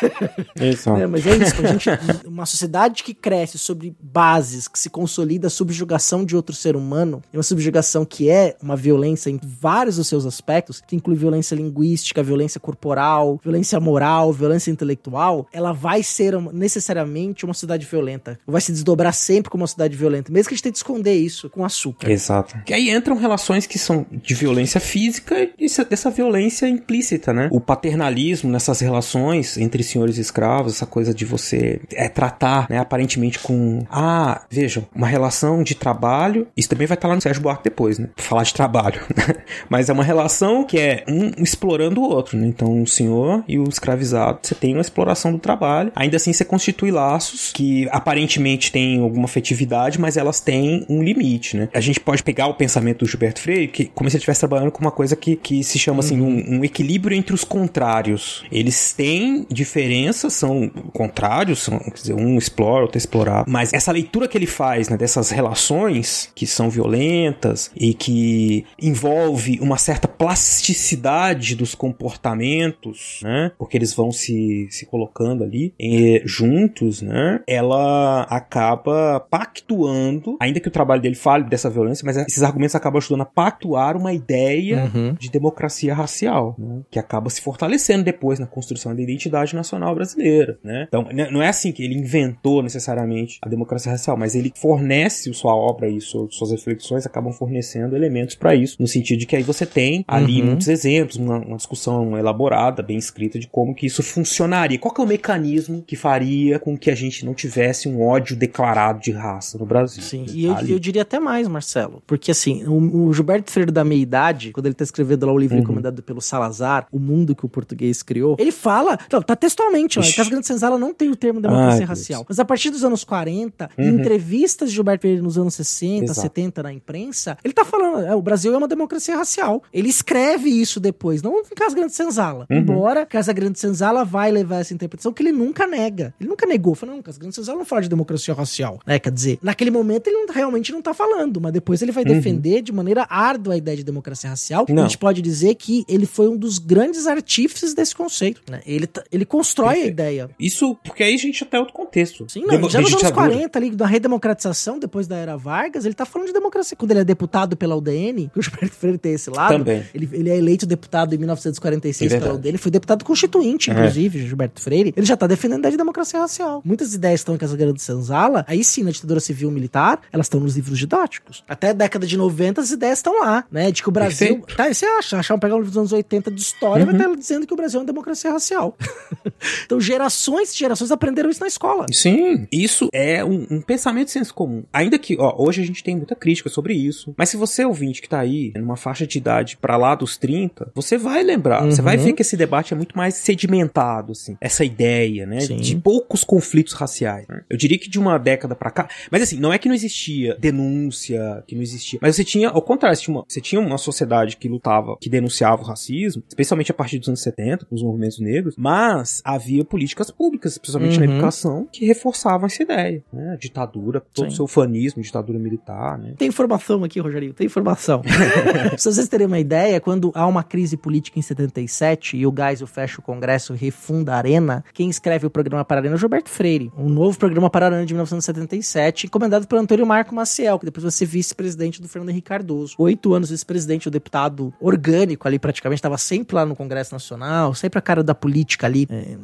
Exato. É, mas é isso. A gente, uma sociedade que cresce sobre bases, que se consolida a subjugação de outro ser humano, e uma subjugação que é uma violência em vários dos seus aspectos, que inclui violência linguística, violência corporal, violência moral, violência intelectual, ela vai ser necessariamente uma sociedade violenta. Vai se desdobrar sempre como uma sociedade violenta, mesmo que a gente tente esconder isso com açúcar. Exato. Que aí entram relações que são de violência física e essa- dessa violência implícita, né? O paternalismo nessas relações entre senhores e escravos, essa coisa de você é, tratar, né, aparentemente com. Ah, vejam, uma relação de trabalho. Isso também vai estar lá no Sérgio Buarque depois, né? Falar de trabalho. Mas é uma relação que é um explorando o outro, né? Então o senhor e o escravizado, você tem uma exploração do trabalho. Ainda assim, você constitui laços que aparentemente têm alguma afetividade, mas elas têm um limite, né? A gente pode pegar o pensamento do Gilberto Freire, que como se ele estivesse trabalhando com uma coisa que, que se chama assim, um, um equilíbrio entre os contrários. Eles têm diferenças, são contrários, são, quer dizer, um explora, outro explorado. Mas essa leitura que ele faz, né, dessas relações que são violentas e que envolve uma certa plasticidade dos comportamentos, né? Né? Porque eles vão se, se colocando ali eh, juntos, né? Ela acaba pactuando, ainda que o trabalho dele fale dessa violência, mas esses argumentos acabam ajudando a pactuar uma ideia Uhum. de democracia racial, né? que acaba se fortalecendo depois na construção da identidade nacional brasileira, né? Então, não é assim que ele inventou necessariamente a democracia racial, mas ele fornece sua obra e su- suas reflexões acabam fornecendo elementos para isso, no sentido de que aí você tem ali Uhum. muitos exemplos, uma, uma discussão elaborada, bem escrita de como que isso funcionaria, qual que é o mecanismo que faria com que a gente não tivesse um ódio declarado de raça no Brasil. Sim, e eu, Ali. eu diria até mais, Marcelo. Porque assim, o, o Gilberto Freire da meia-idade, quando ele tá escrevendo lá o livro Uhum. recomendado pelo Salazar, O Mundo que o Português Criou, ele fala, não, tá textualmente, ó, as grandes senzalas não tem o termo democracia Ai, Deus. racial. Mas a partir dos anos 40, em Uhum. entrevistas de Gilberto Freire nos anos 60, Exato. 70 na imprensa, ele tá falando, é, o Brasil é uma democracia racial. Ele escreve isso depois, não em Casa Grande Senzala. Uhum. Embora Casa Grande Senzala vai levar essa interpretação que ele nunca nega. Ele nunca negou, falou, não, Casa Grande Senzala não fala de democracia racial, né? Quer dizer, naquele momento ele não- realmente não tá falando, mas depois ele vai defender de maneira árdua a ideia de democracia racial. Uhum. Não. A gente pode dizer que ele foi um dos grandes artífices desse conceito, né? Ele, tá- ele constrói a Perfeito. ideia. Isso, porque aí a gente até outro contexto. Sim, não, Demo- já nos anos ditadura. 40, ali, da redemocratização, depois da era Vargas, ele tá falando de democracia. Quando ele é deputado pela UDN, que o Gilberto Freire tem esse lado, Também. Ele, ele é eleito deputado em 1946 É pela. UDN, ele foi deputado constituinte, É. inclusive, Gilberto Freire. Ele já tá defendendo a ideia de democracia racial. Muitas ideias estão em Casa Grande de Senzala, aí sim, na ditadura civil militar, elas estão nos livros didáticos. Até a década de 90, as ideias estão lá, né? De que o Brasil. Perfeito. Tá, você acha? Achar pegar um livro dos anos 80 de história, Uhum. vai estar dizendo que o Brasil é uma democracia racial. então, gerações e gerações aprenderam isso na escola. Sim, isso é um, um pensamento de senso comum. Ainda que, ó, hoje a gente tem muita crítica sobre isso. Mas se você ouvinte que tá aí, numa faixa de idade pra lá dos 30, você vai lembrar, você vai Uhum. ver que esse debate é muito mais sedimentado, assim. Essa ideia, né? Sim. De poucos conflitos raciais. né? Eu diria que de uma década pra cá. Mas assim, não é que não existia denúncia, que não existia. Mas você tinha, ao contrário, você tinha uma, você tinha uma sociedade que lutava, que denunciava o racismo, especialmente a partir dos anos 70, com os movimentos negros, mas havia políticas públicas, principalmente na Uhum. educação, que reforçavam essa ideia, né? A ditadura, todo o seu fanismo, ditadura militar, né? Tem informação aqui, Rogerinho, tem informação. pra vocês terem uma ideia, quando há uma crise política em 77 e o Geisel fecha o Congresso refunda a Arena, quem escreve o programa para a Arena é o Gilberto Freire. Um novo programa para a Arena de 1977, comandado pelo Antônio Marco Maciel, que depois vai ser vice-presidente do Fernando Henrique Cardoso. Oito anos vice-presidente, o deputado orgânico ali, praticamente, estava sempre lá no Congresso Nacional, sempre a cara da política ali. É,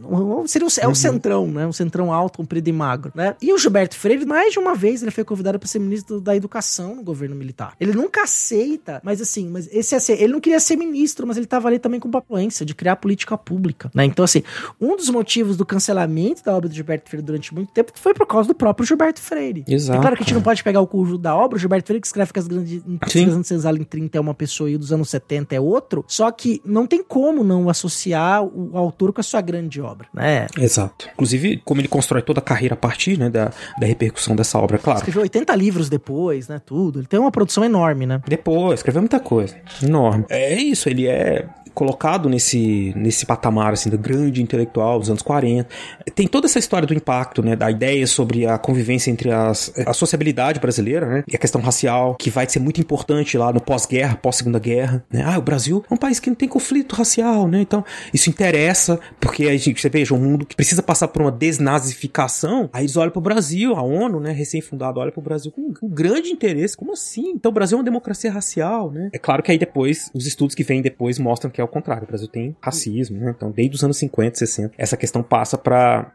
seria um, é um centrão, né? Um centrão alto, comprido e magro, né? E o Gilberto Freire, mais de uma vez, ele foi convidado para ser ministro da Educação no governo militar. Ele nunca aceita, mas assim, mas esse ser- ele não queria ser ministro, mas ele estava ali também com influência de criar política pública, né? Então, assim, um dos motivos do cancelamento da obra do Gilberto Freire durante muito tempo foi por causa do próprio Gilberto Freire. Exato. É claro que a gente não pode pegar o conjunto da obra, o Gilberto Freire que escreve que as grandes Sim. Senzala em 30 é uma pessoa e dos anos 70 é outro, só que não tem como não associar o autor com a sua grande obra, né? Exato. Inclusive, como ele constrói toda a carreira a partir, né, da, da repercussão dessa obra, claro. Escreveu 80 livros depois, né? Tudo. Ele tem uma produção enorme, né? Depois, escreveu muita coisa. Enorme. É isso, ele é colocado nesse, nesse patamar, assim, do grande intelectual dos anos 40. Tem toda essa história do impacto, né, da ideia sobre a convivência entre as, a sociabilidade brasileira, né, e a questão racial, que vai ser muito importante lá no pós-guerra, pós-segunda guerra, né. Ah, o Brasil é um país que não tem conflito racial, né, então isso interessa, porque a gente, você veja, um mundo que precisa passar por uma desnazificação, aí eles olham pro Brasil, a ONU, né, recém-fundado, olha pro Brasil com um grande interesse. Como assim? Então o Brasil é uma democracia racial, né? É claro que aí depois, os estudos que vêm depois mostram que é o contrário. O Brasil tem racismo, né? Então, desde os anos 50, 60, essa questão passa pra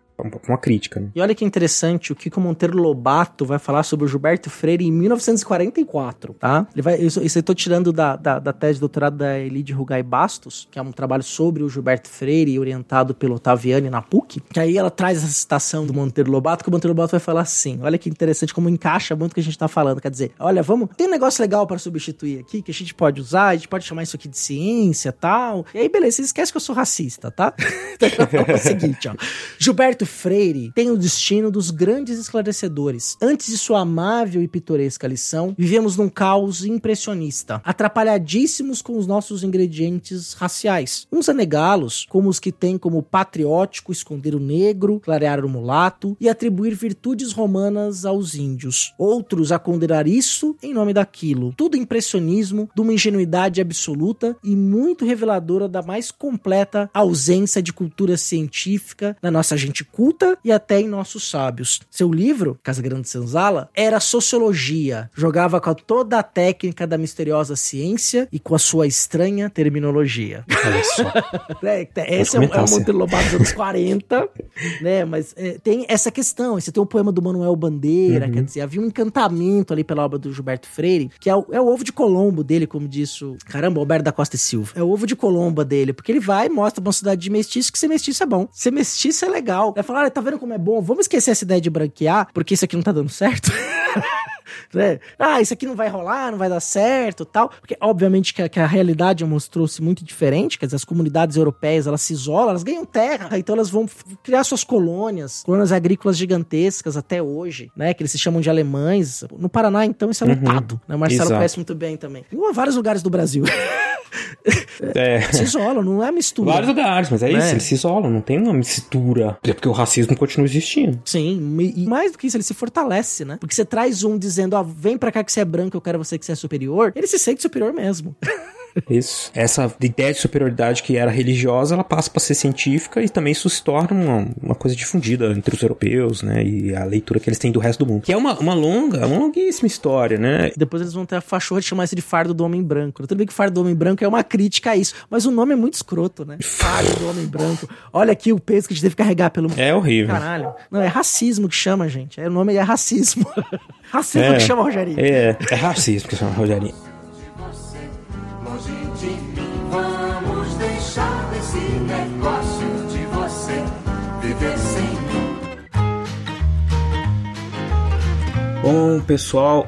uma crítica, né? E olha que interessante, o Kiko Monteiro Lobato vai falar sobre o Gilberto Freire em 1944, tá? Ele vai, isso, isso eu tô tirando da, da, da tese de doutorado da Elide Rugai Bastos, que é um trabalho sobre o Gilberto Freire, orientado pelo Otaviani na PUC, que aí ela traz essa citação do Monteiro Lobato, que o Monteiro Lobato vai falar assim, olha que interessante como encaixa muito o que a gente tá falando, quer dizer, olha, vamos, tem um negócio legal para substituir aqui, que a gente pode usar, a gente pode chamar isso aqui de ciência tal, e aí beleza, você esquece que eu sou racista, tá? então é o seguinte, ó, Gilberto Freire tem o destino dos grandes esclarecedores. Antes de sua amável e pitoresca lição, vivemos num caos impressionista, atrapalhadíssimos com os nossos ingredientes raciais. Uns a negá-los, como os que têm como patriótico esconder o negro, clarear o mulato e atribuir virtudes romanas aos índios. Outros a condenar isso em nome daquilo. Tudo impressionismo, de uma ingenuidade absoluta e muito reveladora da mais completa ausência de cultura científica na nossa gente culta e até em nossos sábios. Seu livro, Casa Grande Senzala, era sociologia, jogava com toda a técnica da misteriosa ciência e com a sua estranha terminologia. Olha só. É, é, esse é, é o Monteiro Lobato dos anos 40, né? Mas é, tem essa questão. Você tem o poema do Manuel Bandeira, Uhum. quer dizer, havia um encantamento ali pela obra do Gilberto Freire, que é o, é o ovo de Colombo dele, como disse o. Caramba, Alberto da Costa e Silva. É o ovo de Colombo dele, porque ele vai e mostra pra uma cidade de mestiço que ser mestiço é bom. Ser mestiço é legal. Falar, olha, tá vendo como é bom? Vamos esquecer essa ideia de branquear, porque isso aqui não tá dando certo. né? Ah, isso aqui não vai rolar, não vai dar certo tal. Porque, obviamente, que a, que a realidade mostrou-se muito diferente. Quer dizer, as comunidades europeias, elas se isolam, elas ganham terra, então elas vão criar suas colônias, colônias agrícolas gigantescas até hoje, né? Que eles se chamam de alemães. No Paraná, então, isso é lotado. Né? O Marcelo Exato. conhece muito bem também. Em vários lugares do Brasil. É. se isolam, não é mistura. Vários lugares, mas é isso, Né? eles se isolam, não tem uma mistura. É porque o racismo continua existindo. Sim, e e mais do que isso, ele se fortalece, né? Porque você traz um dizendo, ó, vem pra cá que você é branco, eu quero você que você é superior, ele se sente superior mesmo. Isso. Essa ideia de superioridade que era religiosa, ela passa para ser científica e também isso se torna uma, uma coisa difundida entre os europeus, né? E a leitura que eles têm do resto do mundo. Que é uma, uma longa, uma longuíssima história, né? Depois eles vão ter a fachorra de chamar isso de fardo do homem branco. Tudo bem que fardo do homem branco é uma crítica a isso, mas o nome é muito escroto, né? Fardo do homem branco. Olha aqui o peso que a gente teve que carregar pelo É horrível. Caralho. Não, é racismo que chama, gente. É, o nome é racismo. racismo É. que chama, Rogerinho. É, é racismo que chama Rogerinho. Bom, pessoal,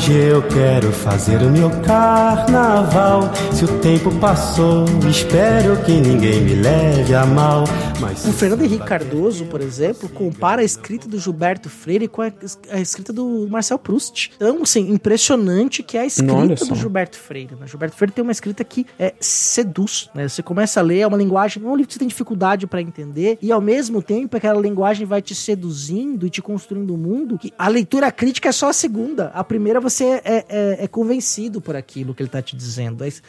Hoje eu quero fazer o meu carnaval. Se o tempo passou, espero que ninguém me leve a mal. O Fernando Henrique Cardoso, por exemplo, compara a escrita do Gilberto Freire com a, a escrita do Marcel Proust. Então, assim, impressionante que é a escrita do Gilberto Freire. Né? Gilberto Freire tem uma escrita que é, seduz, né? Você começa a ler, é uma linguagem, é um livro que você tem dificuldade pra entender, e ao mesmo tempo aquela linguagem vai te seduzindo e te construindo um mundo que a leitura crítica é só a segunda. A primeira você é, é- é convencido por aquilo que ele tá te dizendo. Você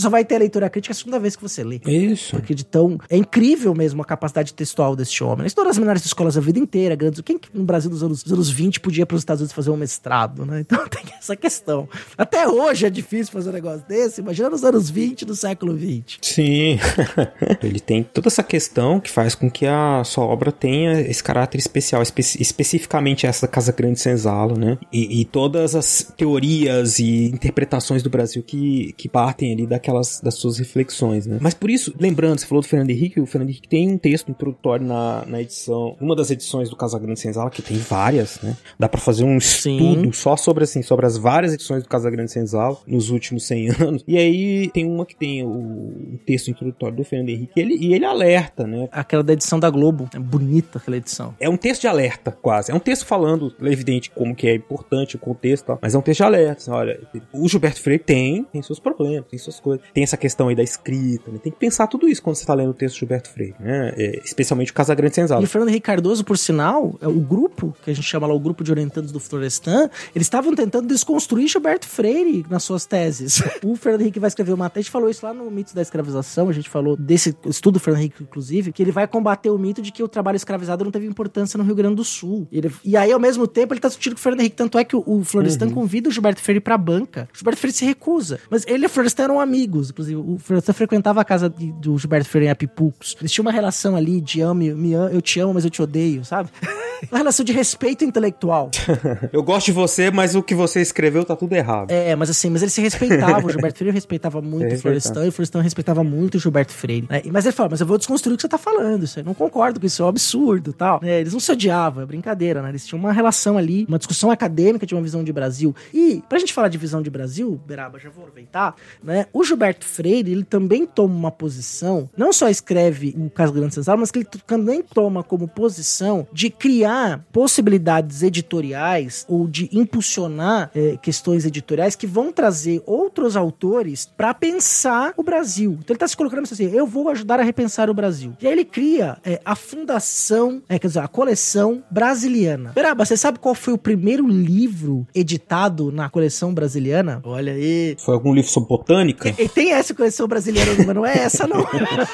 só vai ter a leitura crítica a segunda vez que você lê. Isso. Porque de tão. É incrível mesmo a capacidade textual deste homem. Ele estudou nas melhores escolas a vida inteira, grandes. Quem que no Brasil dos anos, dos anos 20 podia ir para os Estados Unidos fazer um mestrado, né? Então tem essa questão. Até hoje é difícil fazer um negócio desse. Imagina nos anos 20 do século 20. Sim. Ele tem toda essa questão que faz com que a sua obra tenha esse caráter especial, espe- especificamente essa Casa Grande Senzala, né? E, e todas as teorias e interpretações do Brasil que, que partem ali daquelas das suas reflexões, né? Mas por isso, lembrando, você falou do Fernando Henrique, o Fernando Henrique tem um texto introdutório na, na edição, uma das edições do Casagrande Senzala, que tem várias, né? Dá pra fazer um estudo só sobre, assim, sobre as várias edições do Casagrande Senzala nos últimos 100 anos. E aí tem uma que tem o, o texto introdutório do Fernando Henrique ele, e ele alerta, né? Aquela da edição da Globo. É bonita aquela edição. É um texto de alerta, quase. É um texto falando, é evidente, como que é importante o contexto e tal, mas é um texto de alerta. Assim, olha, o Gilberto Freire tem, tem seus problemas, tem suas coisas. Tem essa questão aí da escrita, né? Tem que pensar tudo isso quando você tá lendo o texto do Gilberto Freire, né? É, especialmente o Casagrande Senzala. E o Fernando Henrique Cardoso, por sinal, é o grupo, que a gente chama lá o grupo de orientandos do Florestan, eles estavam tentando desconstruir Gilberto Freire nas suas teses. o Fernando Henrique vai escrever uma tese, a gente falou isso lá no Mitos da Escravização, a gente falou desse estudo do Fernando Henrique, inclusive, que ele vai combater o mito de que o trabalho escravizado não teve importância no Rio Grande do Sul. E, ele- e aí, ao mesmo tempo, ele tá discutindo com o Fernando Henrique, tanto é que o, o Florestan convida o Gilberto Freire pra banca. O Gilberto Freire se recusa. Mas ele e o Florestan eram amigos, inclusive. O Florestan frequentava a casa de- do Gilberto Freire em Apipucos. Eles tinham uma relação ali de ame, me am- eu te amo, mas eu te odeio, sabe? uma relação de respeito intelectual. Eu gosto de você, mas o que você escreveu tá tudo errado. É, mas assim, mas ele se respeitava. O Gilberto Freire respeitava muito É, o Florestan e o Florestan respeitava muito o Gilberto Freire. né? Mas ele fala, mas eu vou desconstruir o que você tá falando. Isso, eu não concordo com isso, é um absurdo tal. né? Eles não se odiavam, é brincadeira, né? Eles tinham uma relação ali, uma discussão acadêmica de uma visão de Brasil. E, pra gente falar de visão de Brasil, Beraba, já vou aproveitar, né? O Gilberto Freire, ele também toma uma posição, não só escreve o Caso Grande Senzala, mas que ele também toma como posição de criar possibilidades editoriais ou de impulsionar eh, questões editoriais que vão trazer outros autores para pensar o Brasil. Então ele tá se colocando assim, eu vou ajudar a repensar o Brasil. E aí ele cria eh, a fundação, eh, quer dizer, a coleção brasiliana. Beraba, você sabe qual foi o primeiro livro editado na coleção brasiliana? Olha aí. Foi algum livro sobre botânica? E tem essa coleção brasileira, mas não é essa, não.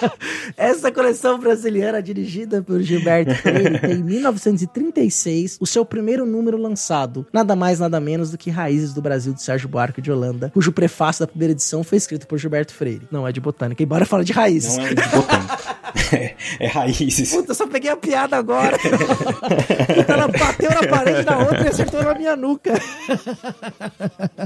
essa coleção brasileira, dirigida por Gilberto Freire, tem em 1936 o seu primeiro número lançado. Nada mais, nada menos do que Raízes do Brasil, de Sérgio Buarque de Holanda, cujo prefácio da primeira edição foi escrito por Gilberto Freire. Não é de botânica, embora fale de raízes. Não é de botânica. é, é raízes. Puta, eu só peguei a piada agora. Puta, ela bateu na parede da outra e acertou na minha nuca.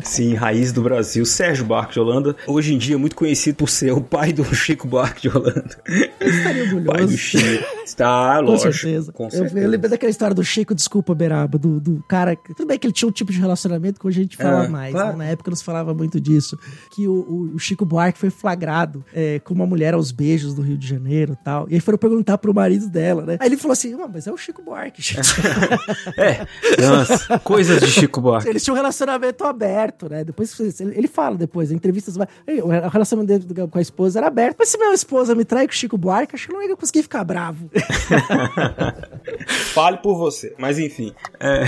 Sim, raiz do Brasil. Sérgio Buarque de Holanda, hoje em dia muito conhecido por ser o pai do Chico Buarque de Holanda. Estaria orgulhoso. Pai do Chico. Está, Com lógico. certeza. Com Eu, certeza. eu lembrei daquela história do Chico, desculpa, Beraba, do, do cara. Tudo bem que ele tinha um tipo de relacionamento que hoje a gente fala É, mais. claro. né? Na época não se falava muito disso. Que o, o- Chico Buarque foi flagrado é, com uma mulher aos beijos do Rio de Janeiro tal. E aí foram perguntar pro marido dela, né? Aí ele falou assim: "Ah, mas é o Chico Buarque, gente. É, nossa, coisas de Chico Buarque. Eles tinham um relacionamento aberto, né? Depois ele fala depois, em entrevistas, vai- "Ei, o relacionamento dele com a esposa era aberto. Mas se minha esposa me trai com o Chico Buarque, acho que eu não ia conseguir ficar bravo. Fale por você. Mas enfim, é,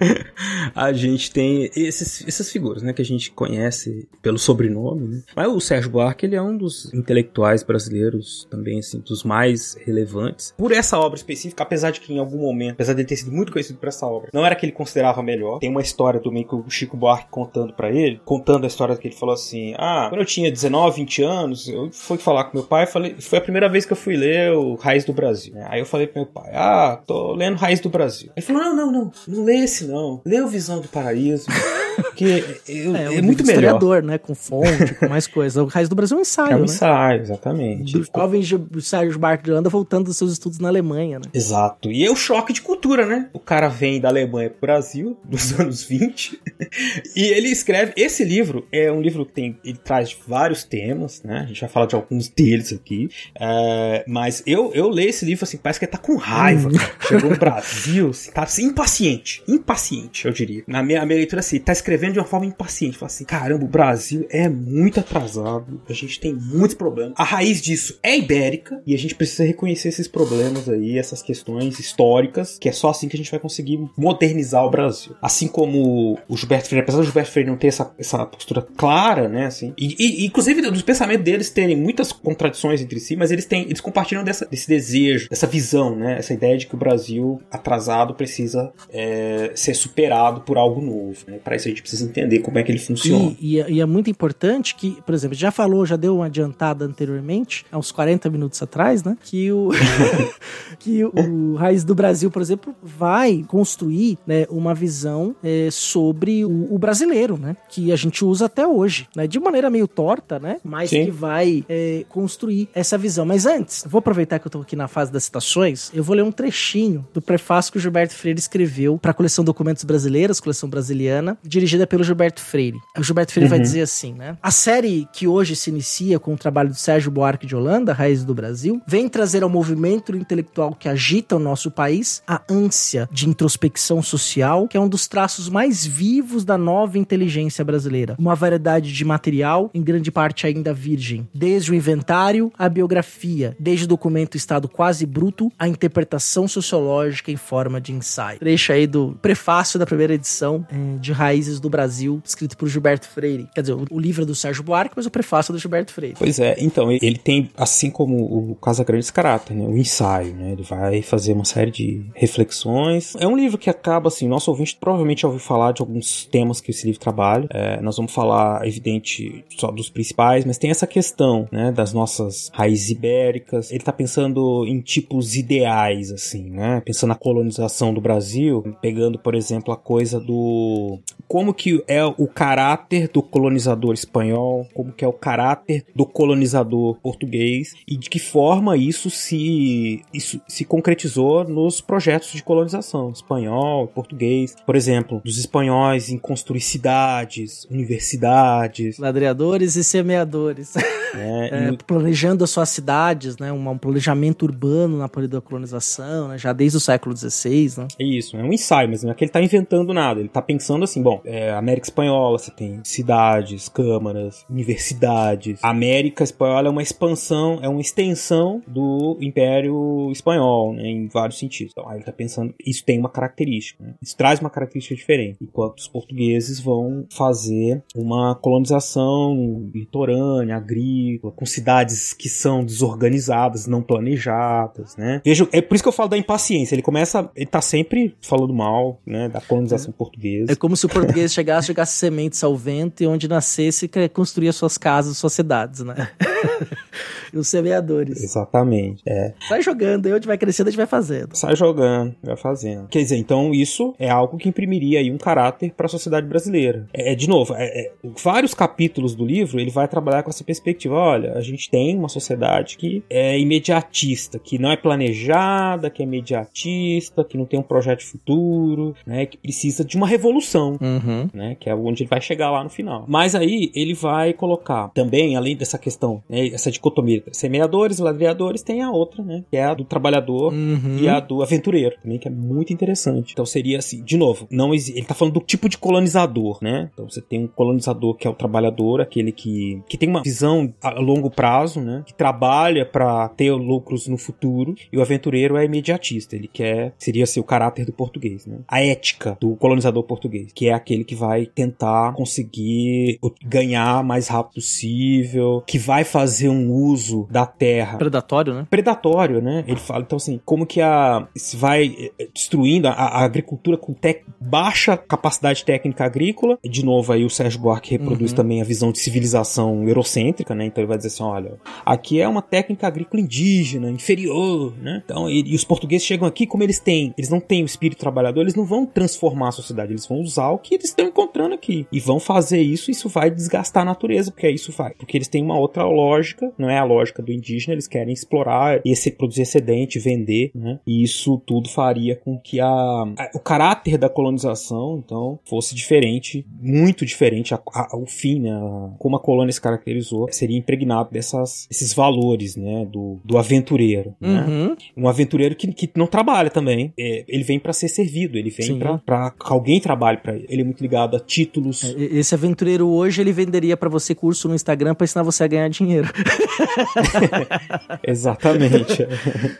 a gente tem esses, essas figuras, né, que a gente conhece pelo sobrenome, né? Mas o Sérgio Buarque, ele é um dos intelectuais brasileiros também, assim, dos mais relevantes. Por essa obra específica, apesar de que em algum momento, apesar de ele ter sido muito conhecido por essa obra, não era que ele considerava melhor. Tem uma história também que o Chico Buarque contando pra ele, contando a história que ele falou assim: "Ah, quando eu tinha 19, 20 anos, eu fui falar com meu pai, falei, foi a primeira vez que eu fui ler o Raiz do Brasil. né? Aí eu falei pro meu pai: "Ah, tô lendo Raiz do Brasil". Ele falou: "Não, não, não, não lê esse não. Lê o Visão do Paraíso". Porque eu- é, um muito melhor. historiador, né? Com fonte, com mais coisa. O Raiz do Brasil é um ensaio, É um né? ensaio, exatamente. Do jovem Sérgio Buarque de Holanda voltando dos seus estudos na Alemanha, né? Exato. E é o choque de cultura, né? O cara vem da Alemanha pro Brasil, dos anos 20, e ele escreve. Esse livro é um livro que tem. Ele traz vários temas, né? A gente vai falar de alguns deles aqui. É, mas eu, eu leio esse livro assim, parece que ele tá com raiva, cara. Chegou no Brasil, assim, tá assim, impaciente. Impaciente, eu diria. Na minha, minha leitura, assim, tá escrevendo de uma forma impaciente. Fala assim: caramba, o Brasil é muito atrasado. A gente tem muitos problemas. A raiz disso é ibérica e a gente precisa reconhecer esses problemas aí, essas questões históricas, que é só assim que a gente vai conseguir modernizar o Brasil. Assim como o Gilberto Freire, apesar do Gilberto Freire não ter essa, essa postura clara, né, assim, e, e- inclusive dos pensamentos deles terem muitas contradições entre si, mas eles têm, eles compartilham dessa, desse desejo, dessa visão, né, essa ideia de que o Brasil atrasado precisa é, ser superado por algo novo, né, para isso a gente precisa precisa entender como é que ele funciona. E, e é- e é muito importante que, por exemplo, já falou, já deu uma adiantada anteriormente, há uns 40 minutos atrás, né? Que o, que o Raiz do Brasil, por exemplo, vai construir né, uma visão é, sobre o, o brasileiro, né? Que a gente usa até hoje, né? De maneira meio torta, né? Mas Sim. que vai é, construir essa visão. Mas antes, vou aproveitar que eu tô aqui na fase das citações, eu vou ler um trechinho do prefácio que o Gilberto Freire escreveu para a coleção Documentos Brasileiros, coleção brasiliana, dirigida pelo Gilberto Freire. O Gilberto Freire vai Uhum. dizer assim, né? A série que hoje se inicia com o trabalho do Sérgio Buarque de Holanda, Raiz do Brasil, vem trazer ao movimento intelectual que agita o nosso país a ânsia de introspecção social, que é um dos traços mais vivos da nova inteligência brasileira. Uma variedade de material, em grande parte ainda virgem, desde o inventário à biografia, desde o documento estado quase bruto à interpretação sociológica em forma de ensaio. Trecho aí do prefácio da primeira edição eh, de Raízes do Brasil, escrito por Gilberto Freire. Quer dizer, o, livro é do Sérgio Buarque, mas o prefácio é do Gilberto Freire. Pois é, então, ele tem, assim como o Casagrande, esse caráter, né? O ensaio, né? Ele vai fazer uma série de reflexões. É um livro que acaba, assim, nosso ouvinte provavelmente já ouviu falar de alguns temas que esse livro trabalha. É, nós vamos falar, evidente, só dos principais, mas tem essa questão, né? Das nossas raízes ibéricas. Ele tá pensando em tipos ideais, assim, né? Pensando na colonização do Brasil, pegando, por exemplo, a coisa do... Como que é o caráter do colonizador espanhol, como que é o caráter do colonizador português e de que forma isso se, isso se concretizou nos projetos de colonização espanhol, português. Por exemplo, dos espanhóis em construir cidades, universidades. Ladreadores e semeadores. né? É, E- planejando as suas cidades, né? Um, um planejamento urbano na política da colonização, né? Já desde o século XVI, né? É isso, é um ensaio, mas não é que ele tá inventando nada. Ele tá pensando assim, bom, é, América Espanhola, você tem cidades, câmaras, universidades. A América Espanhola é uma expansão, é uma extensão do Império Espanhol, né, em vários sentidos. Então, aí ele tá pensando, isso tem uma característica, né? Isso traz uma característica diferente. Enquanto os portugueses vão fazer uma colonização litorânea, agrícola, com cidades que são desorganizadas, não planejadas, né? Veja, é por isso que eu falo da impaciência. Ele começa, ele tá sempre falando mal, né, da colonização portuguesa. É como se o português chegasse, jogasse sementes ao vento e onde nascesse, que- construía suas casas, suas cidades, né? e os semeadores. Exatamente. É. Vai jogando, e onde vai crescendo, a gente vai fazendo. Sai jogando, vai fazendo. Quer dizer, então isso é algo que imprimiria aí um caráter para a sociedade brasileira. É, é, de novo, é, é, vários capítulos do livro ele vai trabalhar com essa perspectiva. Olha, a gente tem uma sociedade que é imediatista, que não é planejada, que é imediatista, que não tem um projeto futuro, né, que precisa de uma revolução. Uhum. Né? Que é onde ele vai chegar lá no final. Mas aí ele vai colocar também, além dessa questão, né, essa dicotomia entre semeadores e ladreadores, tem a outra, né? Que é a do trabalhador Uhum. e a do aventureiro, também, que é muito interessante. Então seria assim, de novo, não ele tá falando do tipo de colonizador, né? Então você tem um colonizador que é o trabalhador, aquele que, que tem uma visão a longo prazo, né? Que trabalha para ter lucros no futuro, e o aventureiro é imediatista, ele quer, seria assim, o caráter do português, né? A ética do colonizador português, que é aquele que vai tentar conseguir ganhar mais rápido possível, que vai fazer um uso da terra Predatório, né? predatório, né? Ele fala, então assim, como que a se vai eh, destruindo a, a agricultura com tec- baixa capacidade técnica agrícola. De novo aí o Sérgio Buarque reproduz Uhum. também a visão de civilização eurocêntrica, né? Então ele vai dizer assim, olha, aqui é uma técnica agrícola indígena, inferior, né? Então, e, e os portugueses chegam aqui como eles têm, eles não têm o espírito trabalhador, eles não vão transformar a sociedade, eles vão usar o que eles estão encontrando aqui e vão fazer isso, isso vai desgastar a natureza, porque é isso vai, porque eles têm uma outra lógica, não é a lógica do indígena, eles querem explorar esse produzir excedente, vender, né? E isso tudo faria com que a, a- o caráter da colonização, então, fosse diferente, muito diferente, a- a- o fim, né? como a colônia se caracterizou, seria impregnado dessas, esses valores, né? Do, do aventureiro, né? Uhum. Um aventureiro que, que não trabalha também. É, ele vem pra ser servido, ele vem pra que alguém trabalhe pra ele. Ele é muito ligado títulos. E- Esse aventureiro hoje, ele venderia pra você curso no Instagram pra ensinar você a ganhar dinheiro. Exatamente.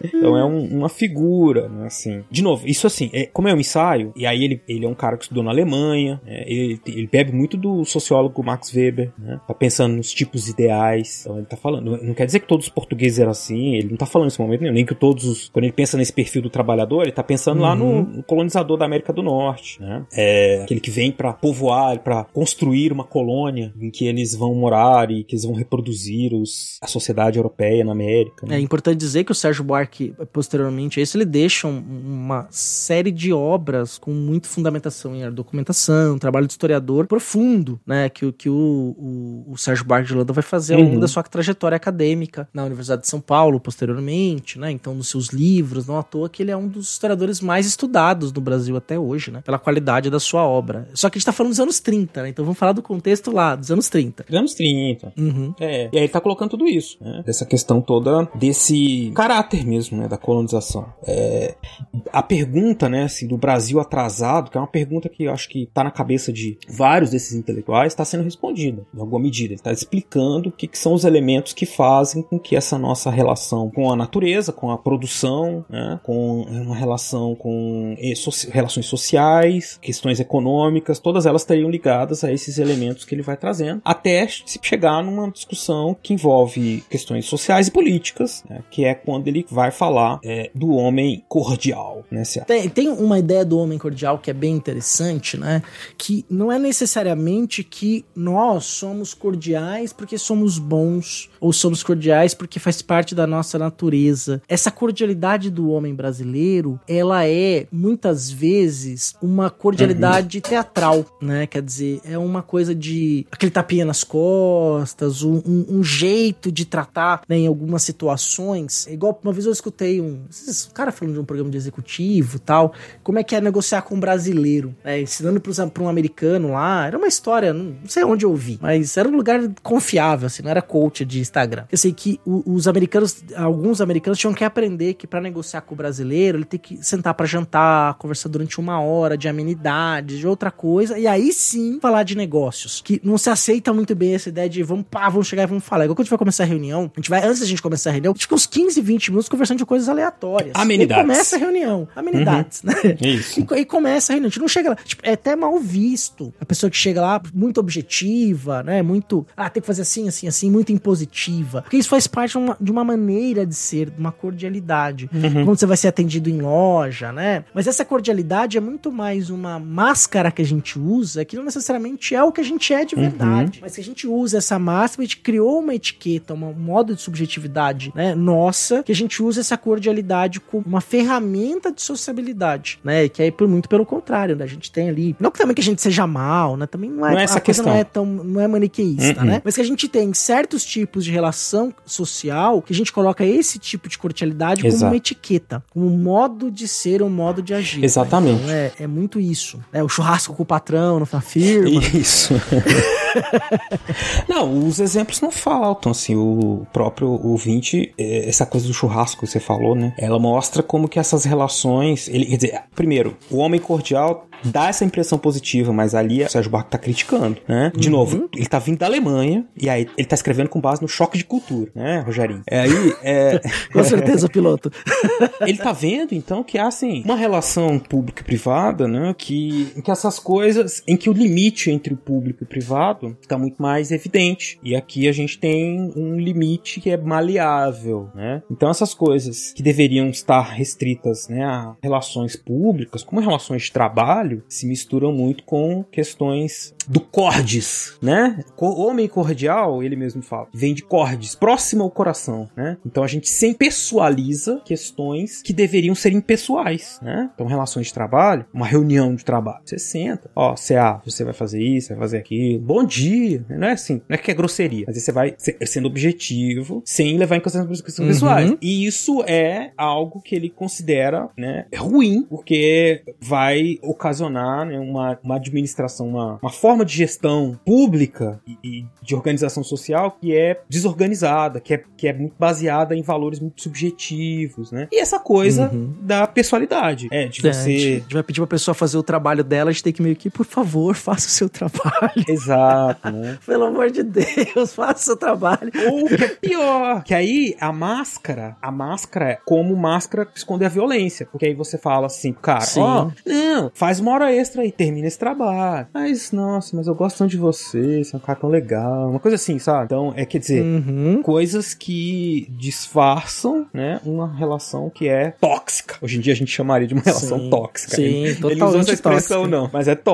então é um- uma figura, né, assim. De novo, isso assim, é, como é um ensaio, e aí ele, ele é um cara que estudou na Alemanha, né, ele, ele bebe muito do sociólogo Max Weber, né, tá pensando nos tipos ideais, então ele tá falando, não, quer dizer que todos os portugueses eram assim, ele não tá falando nesse momento nenhum, nem que todos os, quando ele pensa nesse perfil do trabalhador, ele tá pensando lá no, Uhum. no colonizador da América do Norte, né, é, aquele que vem para povoar, para construir uma colônia em que eles vão morar e que eles vão reproduzir os, a sociedade europeia na América. Né? É importante dizer que o Sérgio Buarque, posteriormente a isso, ele deixa um- uma série de obras com muita fundamentação em documentação, trabalho de historiador profundo, né? Que, o- que o, o, o Sérgio Buarque de Holanda vai fazer ao longo Uhum. da sua trajetória acadêmica na Universidade de São Paulo, posteriormente, né? Então, nos seus livros, não à toa que ele é um dos historiadores mais estudados do Brasil até hoje, né? Pela qualidade da sua obra. Só que a gente tá falando dos anos 30, né? Então vamos falar do contexto lá, dos anos 30. Anos 30. Uhum. É, e aí ele tá colocando tudo isso, né? Dessa questão toda desse caráter mesmo, né? Da colonização. É, a pergunta, né, assim, do Brasil atrasado, que é uma pergunta que eu acho que tá na cabeça de vários desses intelectuais, está sendo respondida, em alguma medida. Ele tá explicando o que, que são os elementos que fazem com que essa nossa relação com a natureza, com a produção, né, com uma relação com eh, relações sociais, questões econômicas, todas elas estariam ligadas a esses elementos que ele vai trazendo, até se chegar numa discussão que envolve questões sociais e políticas, né, que é quando ele vai falar eh, do homem cordial, né, Tem, tem uma ideia do homem cordial que é bem interessante, né? Que não é necessariamente que nós somos cordiais porque somos bons, ou somos cordiais porque faz parte da nossa natureza. Essa cordialidade do homem brasileiro, ela é muitas vezes uma cordialidade teatral, né? Quer dizer, é uma coisa de aquele tapinha nas costas, um, um- um jeito de tratar né, em algumas situações. É igual uma vez eu escutei um, esses cara falando de um programa de executivo tal, como é que é negociar com um brasileiro, né, ensinando para um americano lá. Era uma história, não, não sei onde eu vi, mas era um lugar confiável, assim, não era coach de Instagram. Eu sei que os americanos, alguns americanos tinham que aprender que para negociar com o brasileiro, ele tem que sentar para jantar, conversar durante uma hora de amenidades, de outra coisa, e aí sim falar de negócios. Que não se aceita muito bem essa ideia de vamos, pá, vamos chegar e vamos falar. Igual quando a gente vai começar a reunião, a gente vai, antes da gente começar a reunião, a gente fica uns 15, 20 minutos conversando de coisas aleatórias. Amenidades. E começa a reunião. Amenidades, né? Isso. E, e começa a reunião. A gente não chega lá. Tipo, é até mal visto. A pessoa que chega lá muito objetiva, né? Muito. Ah, tem que fazer assim, assim, assim, muito impositiva. Porque isso faz parte de uma, de uma maneira de ser, de uma cordialidade. Uhum. Quando você vai ser atendido em loja, né? Mas essa cordialidade é muito mais uma máscara que a gente usa, que não necessariamente é o que a gente é de Uhum. verdade. Mas que a gente usa essa máscara, a gente criou uma etiqueta, um modo de subjetividade, né? Nossa, que a gente usa essa cordialidade como uma ferramenta de sociabilidade, né? Que aí, por muito pelo contrário, né? A gente tem ali. Não que também que a gente seja mal, né? Também não é, Não é essa a coisa questão. não é tão. não é maniqueísta, Uhum. né? Mas que a gente tem certos tipos de relação social que a gente coloca esse tipo de cordialidade como Exato. uma etiqueta, como um modo de ser, um modo de agir. Exatamente. Então, é, é muito isso. né? O churrasco com o patrão na firma. Isso. não, os exemplos não faltam, assim, o próprio ouvinte, eh, essa coisa do churrasco que você falou, né? Ela mostra como que essas relações, ele, quer dizer, primeiro, o homem cordial dá essa impressão positiva, mas ali o Sérgio Barco tá criticando, né? De novo, ele tá vindo da Alemanha e aí ele tá escrevendo com base no choque de cultura, né, Rogerinho? É aí, é... Com certeza, piloto. ele tá vendo então que há assim uma relação pública e privada, né, que em que essas coisas, em que o limite entre o público e o privado tá muito mais evidente. E aqui a gente tem um limite que é maleável, né? Então essas coisas que deveriam estar restritas, né, a relações públicas, como relações de trabalho, se misturam muito com questões do cordes, né? Homem cordial, ele mesmo fala, vem de cordes, próximo ao coração, né? Então a gente sempre pessoaliza questões que deveriam ser impessoais, né? Então relações de trabalho, uma reunião de trabalho, você senta, ó, você, ah, você vai fazer isso, vai fazer aquilo, bom dia, não é assim, não é que é grosseria, mas você vai se- sendo objetivo, sem levar em consideração as questões Uhum. pessoais. E isso é algo que ele considera, né, ruim, porque vai ocasionar né, uma, uma administração, uma, uma forma de gestão pública e, e de organização social que é desorganizada, que é, que é muito baseada em valores muito subjetivos, né? E essa coisa Uhum. da pessoalidade, é, de É, você... a gente vai pedir pra pessoa fazer o trabalho dela, a gente tem que meio que, por favor, faça o seu trabalho. Exato, né? Pelo amor de Deus, faça o seu trabalho. Ou o que é pior, que aí a máscara, a máscara é como máscara esconder a violência. Porque aí você fala assim, cara, ó, não, faz uma hora extra aí, termina esse trabalho. Mas, nossa, mas eu gosto tanto de você, você é um cara tão legal. Uma coisa assim, sabe? Então, é quer dizer, Uhum. coisas que disfarçam, né, uma relação que é tóxica. Hoje em dia a gente chamaria de uma relação Sim, tóxica. sim, Ele- Ele totalmente não usa essa expressão, tóxica. não, mas é tóxica,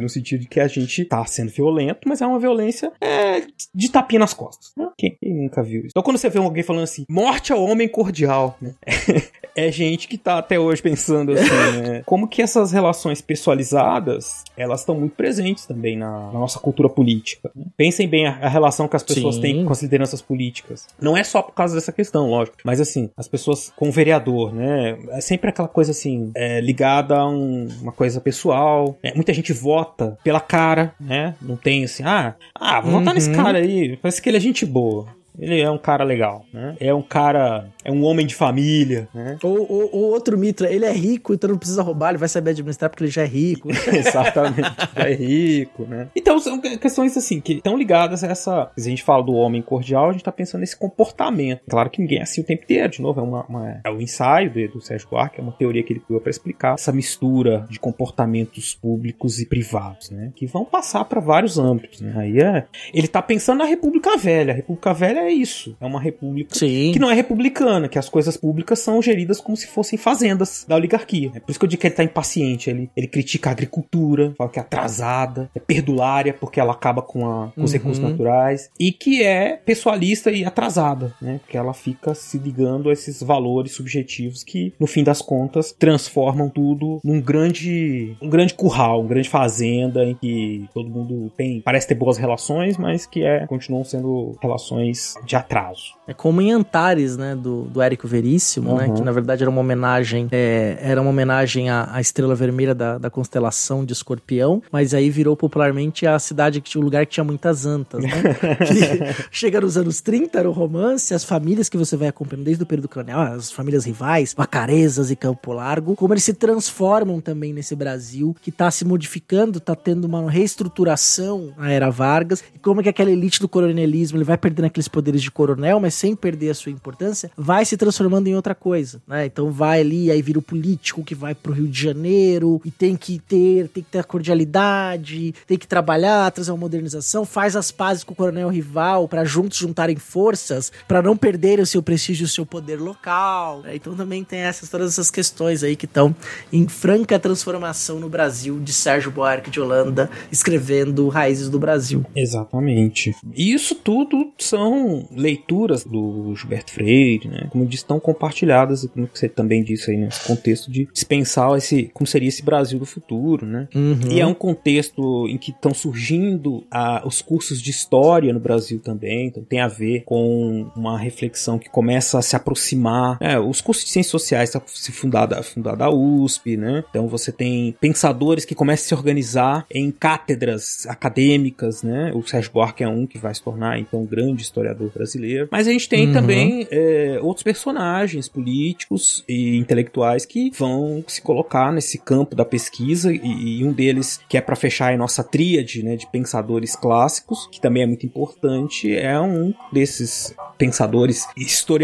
no sentido de que a gente tá sendo violento, mas é uma violência é, de tapinha nas costas. Né? Quem nunca viu isso? Então quando você vê alguém falando assim, morte ao homem cordial, né? é gente que tá até hoje pensando assim, né? Como que essas relações pessoalizadas, elas estão muito presentes também na, na nossa cultura política. né? Pensem bem a, a relação que as pessoas Sim. têm com as lideranças políticas. Não é só por causa dessa questão, lógico. Mas assim, as pessoas com o vereador, né? É sempre aquela coisa assim, é, ligada a um- uma coisa pessoal. É, muita gente vota pela cara, né? Não tem assim, ah, ah vou votar nesse Uhum. cara aí. Parece que ele é gente boa. Ele é um cara legal, né? É um cara, é um homem de família, né? Ou, ou- ou outro mito, ele é rico, então não precisa roubar, ele vai saber administrar porque ele já é rico. Exatamente, já é rico, né? Então são que- questões assim que estão ligadas a essa. Se a gente fala do homem cordial, a gente tá pensando nesse comportamento. Claro que ninguém é assim o tempo inteiro, de novo, é, uma, uma- é o ensaio do, do Sérgio Buarque, é uma teoria que ele criou para explicar essa mistura de comportamentos públicos e privados, né? Que vão passar para vários âmbitos, né? Aí é. Ele tá pensando na República Velha. A República Velha é isso. É uma república Sim. que não é republicana, que as coisas públicas são geridas como se fossem fazendas da oligarquia. É por isso que eu digo que ele tá impaciente. Ele, ele critica a agricultura, fala que é atrasada, é perdulária, porque ela acaba com, a- com os Uhum. recursos naturais, e que é pessoalista e atrasada, né? Porque ela fica se ligando a esses valores subjetivos que, no fim das contas, transformam tudo num grande, um grande curral, uma grande fazenda em que todo mundo tem, parece ter boas relações, mas que é, continuam sendo relações de atraso. É como em Antares, né, do, do Érico Veríssimo, né, Uhum. que na verdade era uma homenagem, é, era uma homenagem à, à estrela vermelha da, da constelação de Escorpião, mas aí virou popularmente a cidade que tinha o lugar que tinha muitas antas, né? chega nos anos 30, era o romance, as famílias que você vai acompanhando desde o período colonial, as famílias rivais, Vacarezas e Campo Largo, como eles se transformam também nesse Brasil que tá se modificando, tá tendo uma reestruturação na era Vargas, e como é que aquela elite do coronelismo, ele vai perdendo aqueles poderes de coronel, mas sem perder a sua importância, vai se transformando em outra coisa, né? Então vai ali, aí vira o político que vai pro Rio de Janeiro e tem que ter, tem que ter a cordialidade, tem que trabalhar, trazer uma modernização, faz as pazes com o coronel rival para juntos juntarem forças, para não perderem o seu prestígio e o seu poder local. né? Então também tem essas todas essas questões aí que estão em franca transformação no Brasil de Sérgio Buarque de Holanda escrevendo Raízes do Brasil. Exatamente. Isso tudo são leituras do Gilberto Freire, né? Como eu disse, estão compartilhadas, como você também disse aí nesse contexto de se pensar esse, como seria esse Brasil do futuro, né? Uhum. E é um contexto em que estão surgindo ah, os cursos de história no Brasil também, então tem a ver com uma reflexão que começa a se aproximar. É, os cursos de ciências sociais estão se fundada, fundada a USP, né? Então você tem pensadores que começam a se organizar em cátedras acadêmicas, né? O Sérgio Buarque é um que vai se tornar então um grande historiador brasileiro. Mas a gente tem Uhum. também é, outros personagens políticos e intelectuais que vão se colocar nesse campo da pesquisa e, e um deles que é para fechar a nossa tríade, né, de pensadores clássicos, que também é muito importante, é um desses pensadores,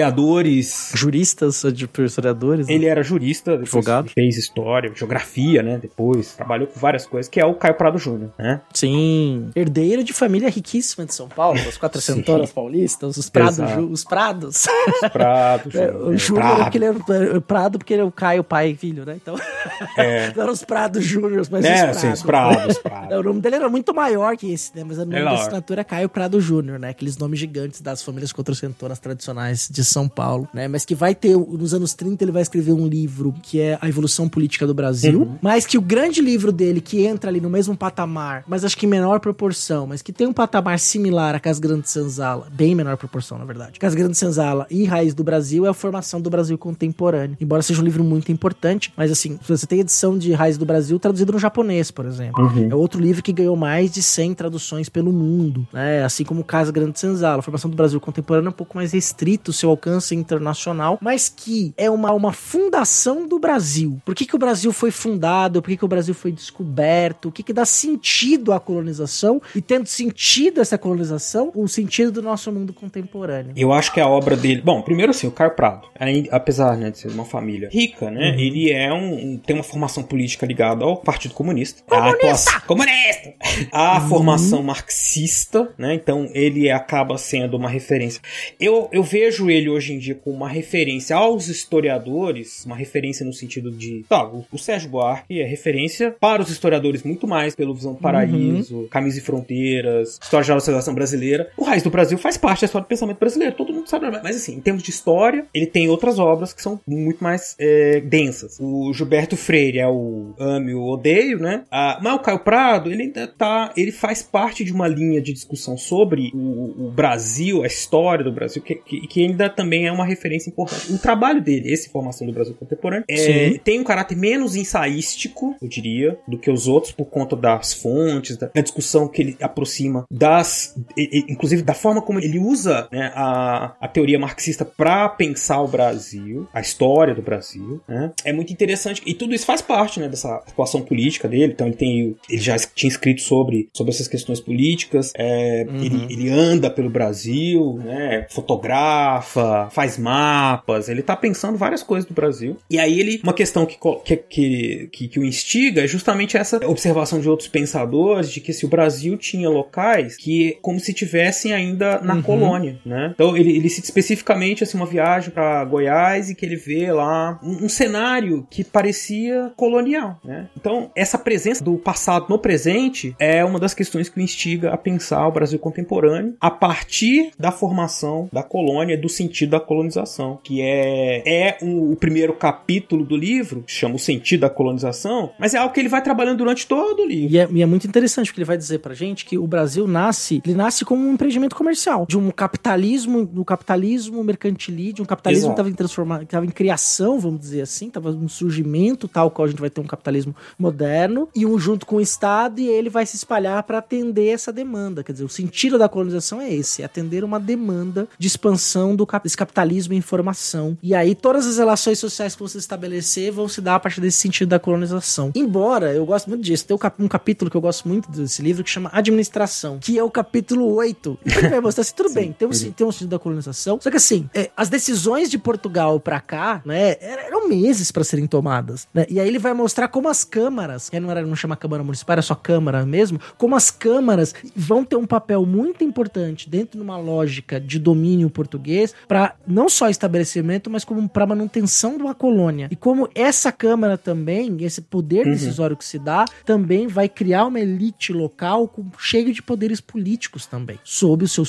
historiadores. Juristas, de historiadores. né? Ele era jurista, Advogado. fez história, geografia, né? Depois trabalhou com várias coisas, que é o Caio Prado Júnior, né? Sim. Herdeiro de família riquíssima de São Paulo, as quatrocentonas paulistas, os prados. Exato. Ju- os prados. Prado É, o é, Júnior, Prado. ele é Prado, porque ele é o Caio, pai e filho, né? Então. É. Não eram os Prados Júnior, mas É, os sim, Prados. os Prados, Prados. O nome dele era muito maior que esse, né? Mas o nome da assinatura é Caio Prado Júnior, né? Aqueles nomes gigantes das famílias quatrocentonas tradicionais de São Paulo, né? Mas que vai ter, nos anos 30, ele vai escrever um livro que é A Evolução Política do Brasil, Uhum. mas que o grande livro dele, que entra ali no mesmo patamar, mas acho que em menor proporção, mas que tem um patamar similar a Cas Grande Senzala, bem menor proporção, na verdade. Cas Grande Senzala e Raiz do Brasil é a formação do Brasil contemporâneo. Embora seja um livro muito importante, mas assim, você tem edição de Raiz do Brasil traduzido no japonês, por exemplo. Uhum. É outro livro que ganhou mais de 100 traduções pelo mundo, né? Assim como Casa Grande Senzala. A formação do Brasil contemporâneo é um pouco mais restrito, o seu alcance internacional, mas que é uma, uma fundação do Brasil. Por que, que o Brasil foi fundado? Por que, que o Brasil foi descoberto? O que, que dá sentido à colonização? E tendo sentido essa colonização, o sentido do nosso mundo contemporâneo. Eu acho que a obra dele. Bom, primeiro assim, o Caio Prado, ainda- apesar né, de ser uma família rica, né? Ele é um, um- tem uma formação política ligada ao Partido Comunista. Comunista! A atuação- comunista! A formação marxista, né? Então ele acaba sendo uma referência. Eu, eu vejo ele hoje em dia como uma referência aos historiadores, uma referência no sentido de. Tá, o, o Sérgio Buarque é referência para os historiadores muito mais pelo Visão do Paraíso, Caminhos e Fronteiras, História da Civilização Brasileira. O Raiz do Brasil faz parte da história do pensamento brasileiro, todo mundo sabe. Mas assim, em termos de história, ele tem outras obras que são muito mais é, densas. O Gilberto Freire é o ame ou odeio, né? Ah, mas o Caio Prado, ele ainda tá. Ele faz parte de uma linha de discussão sobre o, o Brasil, a história do Brasil, que, que, que ainda também é uma referência importante. O trabalho dele, esse Formação do Brasil Contemporâneo, é, tem um caráter menos ensaístico, eu diria, do que os outros, por conta das fontes, da, da discussão que ele aproxima das. e- e- inclusive da forma como ele usa né, a, a teoria marxista para pensar o Brasil, a história do Brasil. né. É muito interessante. E tudo isso faz parte né, dessa atuação política dele. Então ele tem. Ele já tinha escrito sobre, sobre essas questões políticas. é, ele, ele anda pelo Brasil, né, fotografa, faz mapas, ele tá pensando várias coisas do Brasil. E aí ele, uma questão que, que, que, que, que o instiga é justamente essa observação de outros pensadores de que se o Brasil tinha locais que como se tivessem ainda na colônia, né? Então ele, ele cita especificamente assim uma viagem para Goiás e que ele vê lá um, um cenário que parecia colonial, né? Então essa presença do passado no presente é uma das questões que o instiga a pensar o Brasil contemporâneo a partir da formação da colônia, do sentido da colonização, que é, é um- o primeiro capítulo do livro, que chama o sentido da colonização, mas é algo que ele vai trabalhando durante todo o livro. E é, e é muito interessante porque ele vai dizer pra gente que o Brasil nasce, ele nasce como um empreendimento comercial, de um capitalismo, do capitalismo mercantilista, de um capitalismo Exato. que estava em transformação, que estava em criação, vamos dizer assim, estava um surgimento tal qual a gente vai ter um capitalismo moderno e um junto com o Estado e ele vai se espalhar para atender essa demanda. Quer dizer, o sentido da colonização é esse, é atender uma demanda de expansão do cap- desse capitalismo em informação. E aí todas as relações sociais que você estabelecer vão se dar a partir desse sentido da colonização. Embora eu gosto muito disso, tem um cap- um capítulo que eu gosto muito desse livro que chama Administração, que é o capítulo 8. E ele vai mostrar assim, tudo bem, tem um, sen- tem um sentido da colonização, só que assim, é, as decisões de Portugal pra cá, né, eram meses pra serem tomadas, né? E aí ele vai mostrar como as câmaras, que não era não chama Câmara Municipal, era só Câmara mesmo, como as câmaras vão ter um papel muito importante dentro de uma lógica de domínio português para não só estabelecimento, mas como para manutenção de uma colônia. E como essa câmara também, esse poder Uhum. decisório que se dá, também vai criar uma elite local com, cheio de poderes políticos também, sob os seus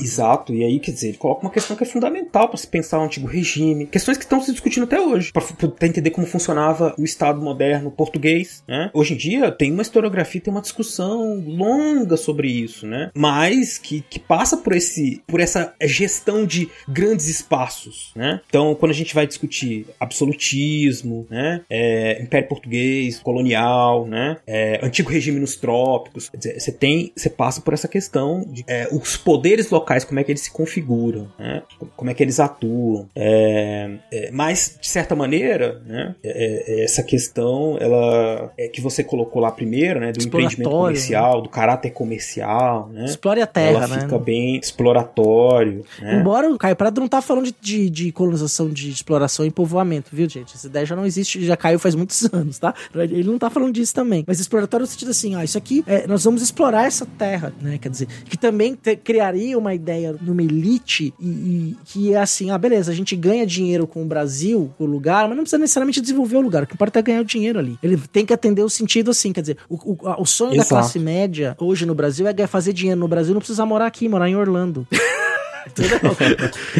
Exato, e aí, quer dizer, ele coloca uma questão que é fundamental para se pensar o antigo regime, questões que estão se discutindo até hoje, para entender como funcionava o Estado moderno português, né? Hoje em dia tem uma historiografia, tem uma discussão longa sobre isso, né? Mas que, que passa por esse por essa gestão de grandes espaços, né? Então, quando a gente vai discutir absolutismo, né? É, Império Português, colonial, né? É, antigo regime nos trópicos, quer dizer, você tem, você passa por essa questão de é, os poderes locais, como é que eles se configuram, né? Como é que eles atuam. É, é, mas, de certa maneira, né? é, é, essa questão, ela é que você colocou lá primeiro, né? Do empreendimento Exploratório, comercial, do caráter comercial, né? Explore a terra, ela né? fica bem exploratório, né? Embora o Caio Prado não tá falando de, de, de colonização, de exploração e povoamento, viu, gente? Essa ideia já não existe, já caiu faz muitos anos, tá? Ele não tá falando disso também. Mas exploratório no sentido assim, ó, isso aqui, é, nós vamos explorar essa terra, né? Quer dizer, que também te- criaria uma ideia numa elite e, e que é assim, ah, beleza, a gente ganha dinheiro com o Brasil, o lugar, mas não precisa necessariamente desenvolver o lugar. O que importa é ganhar o dinheiro ali. Ele tem que atender o sentido assim, quer dizer, o, o, a- o sonho da Exato. classe média hoje no Brasil é fazer dinheiro no Brasil, não precisa morar aqui, morar em Orlando. Entendeu?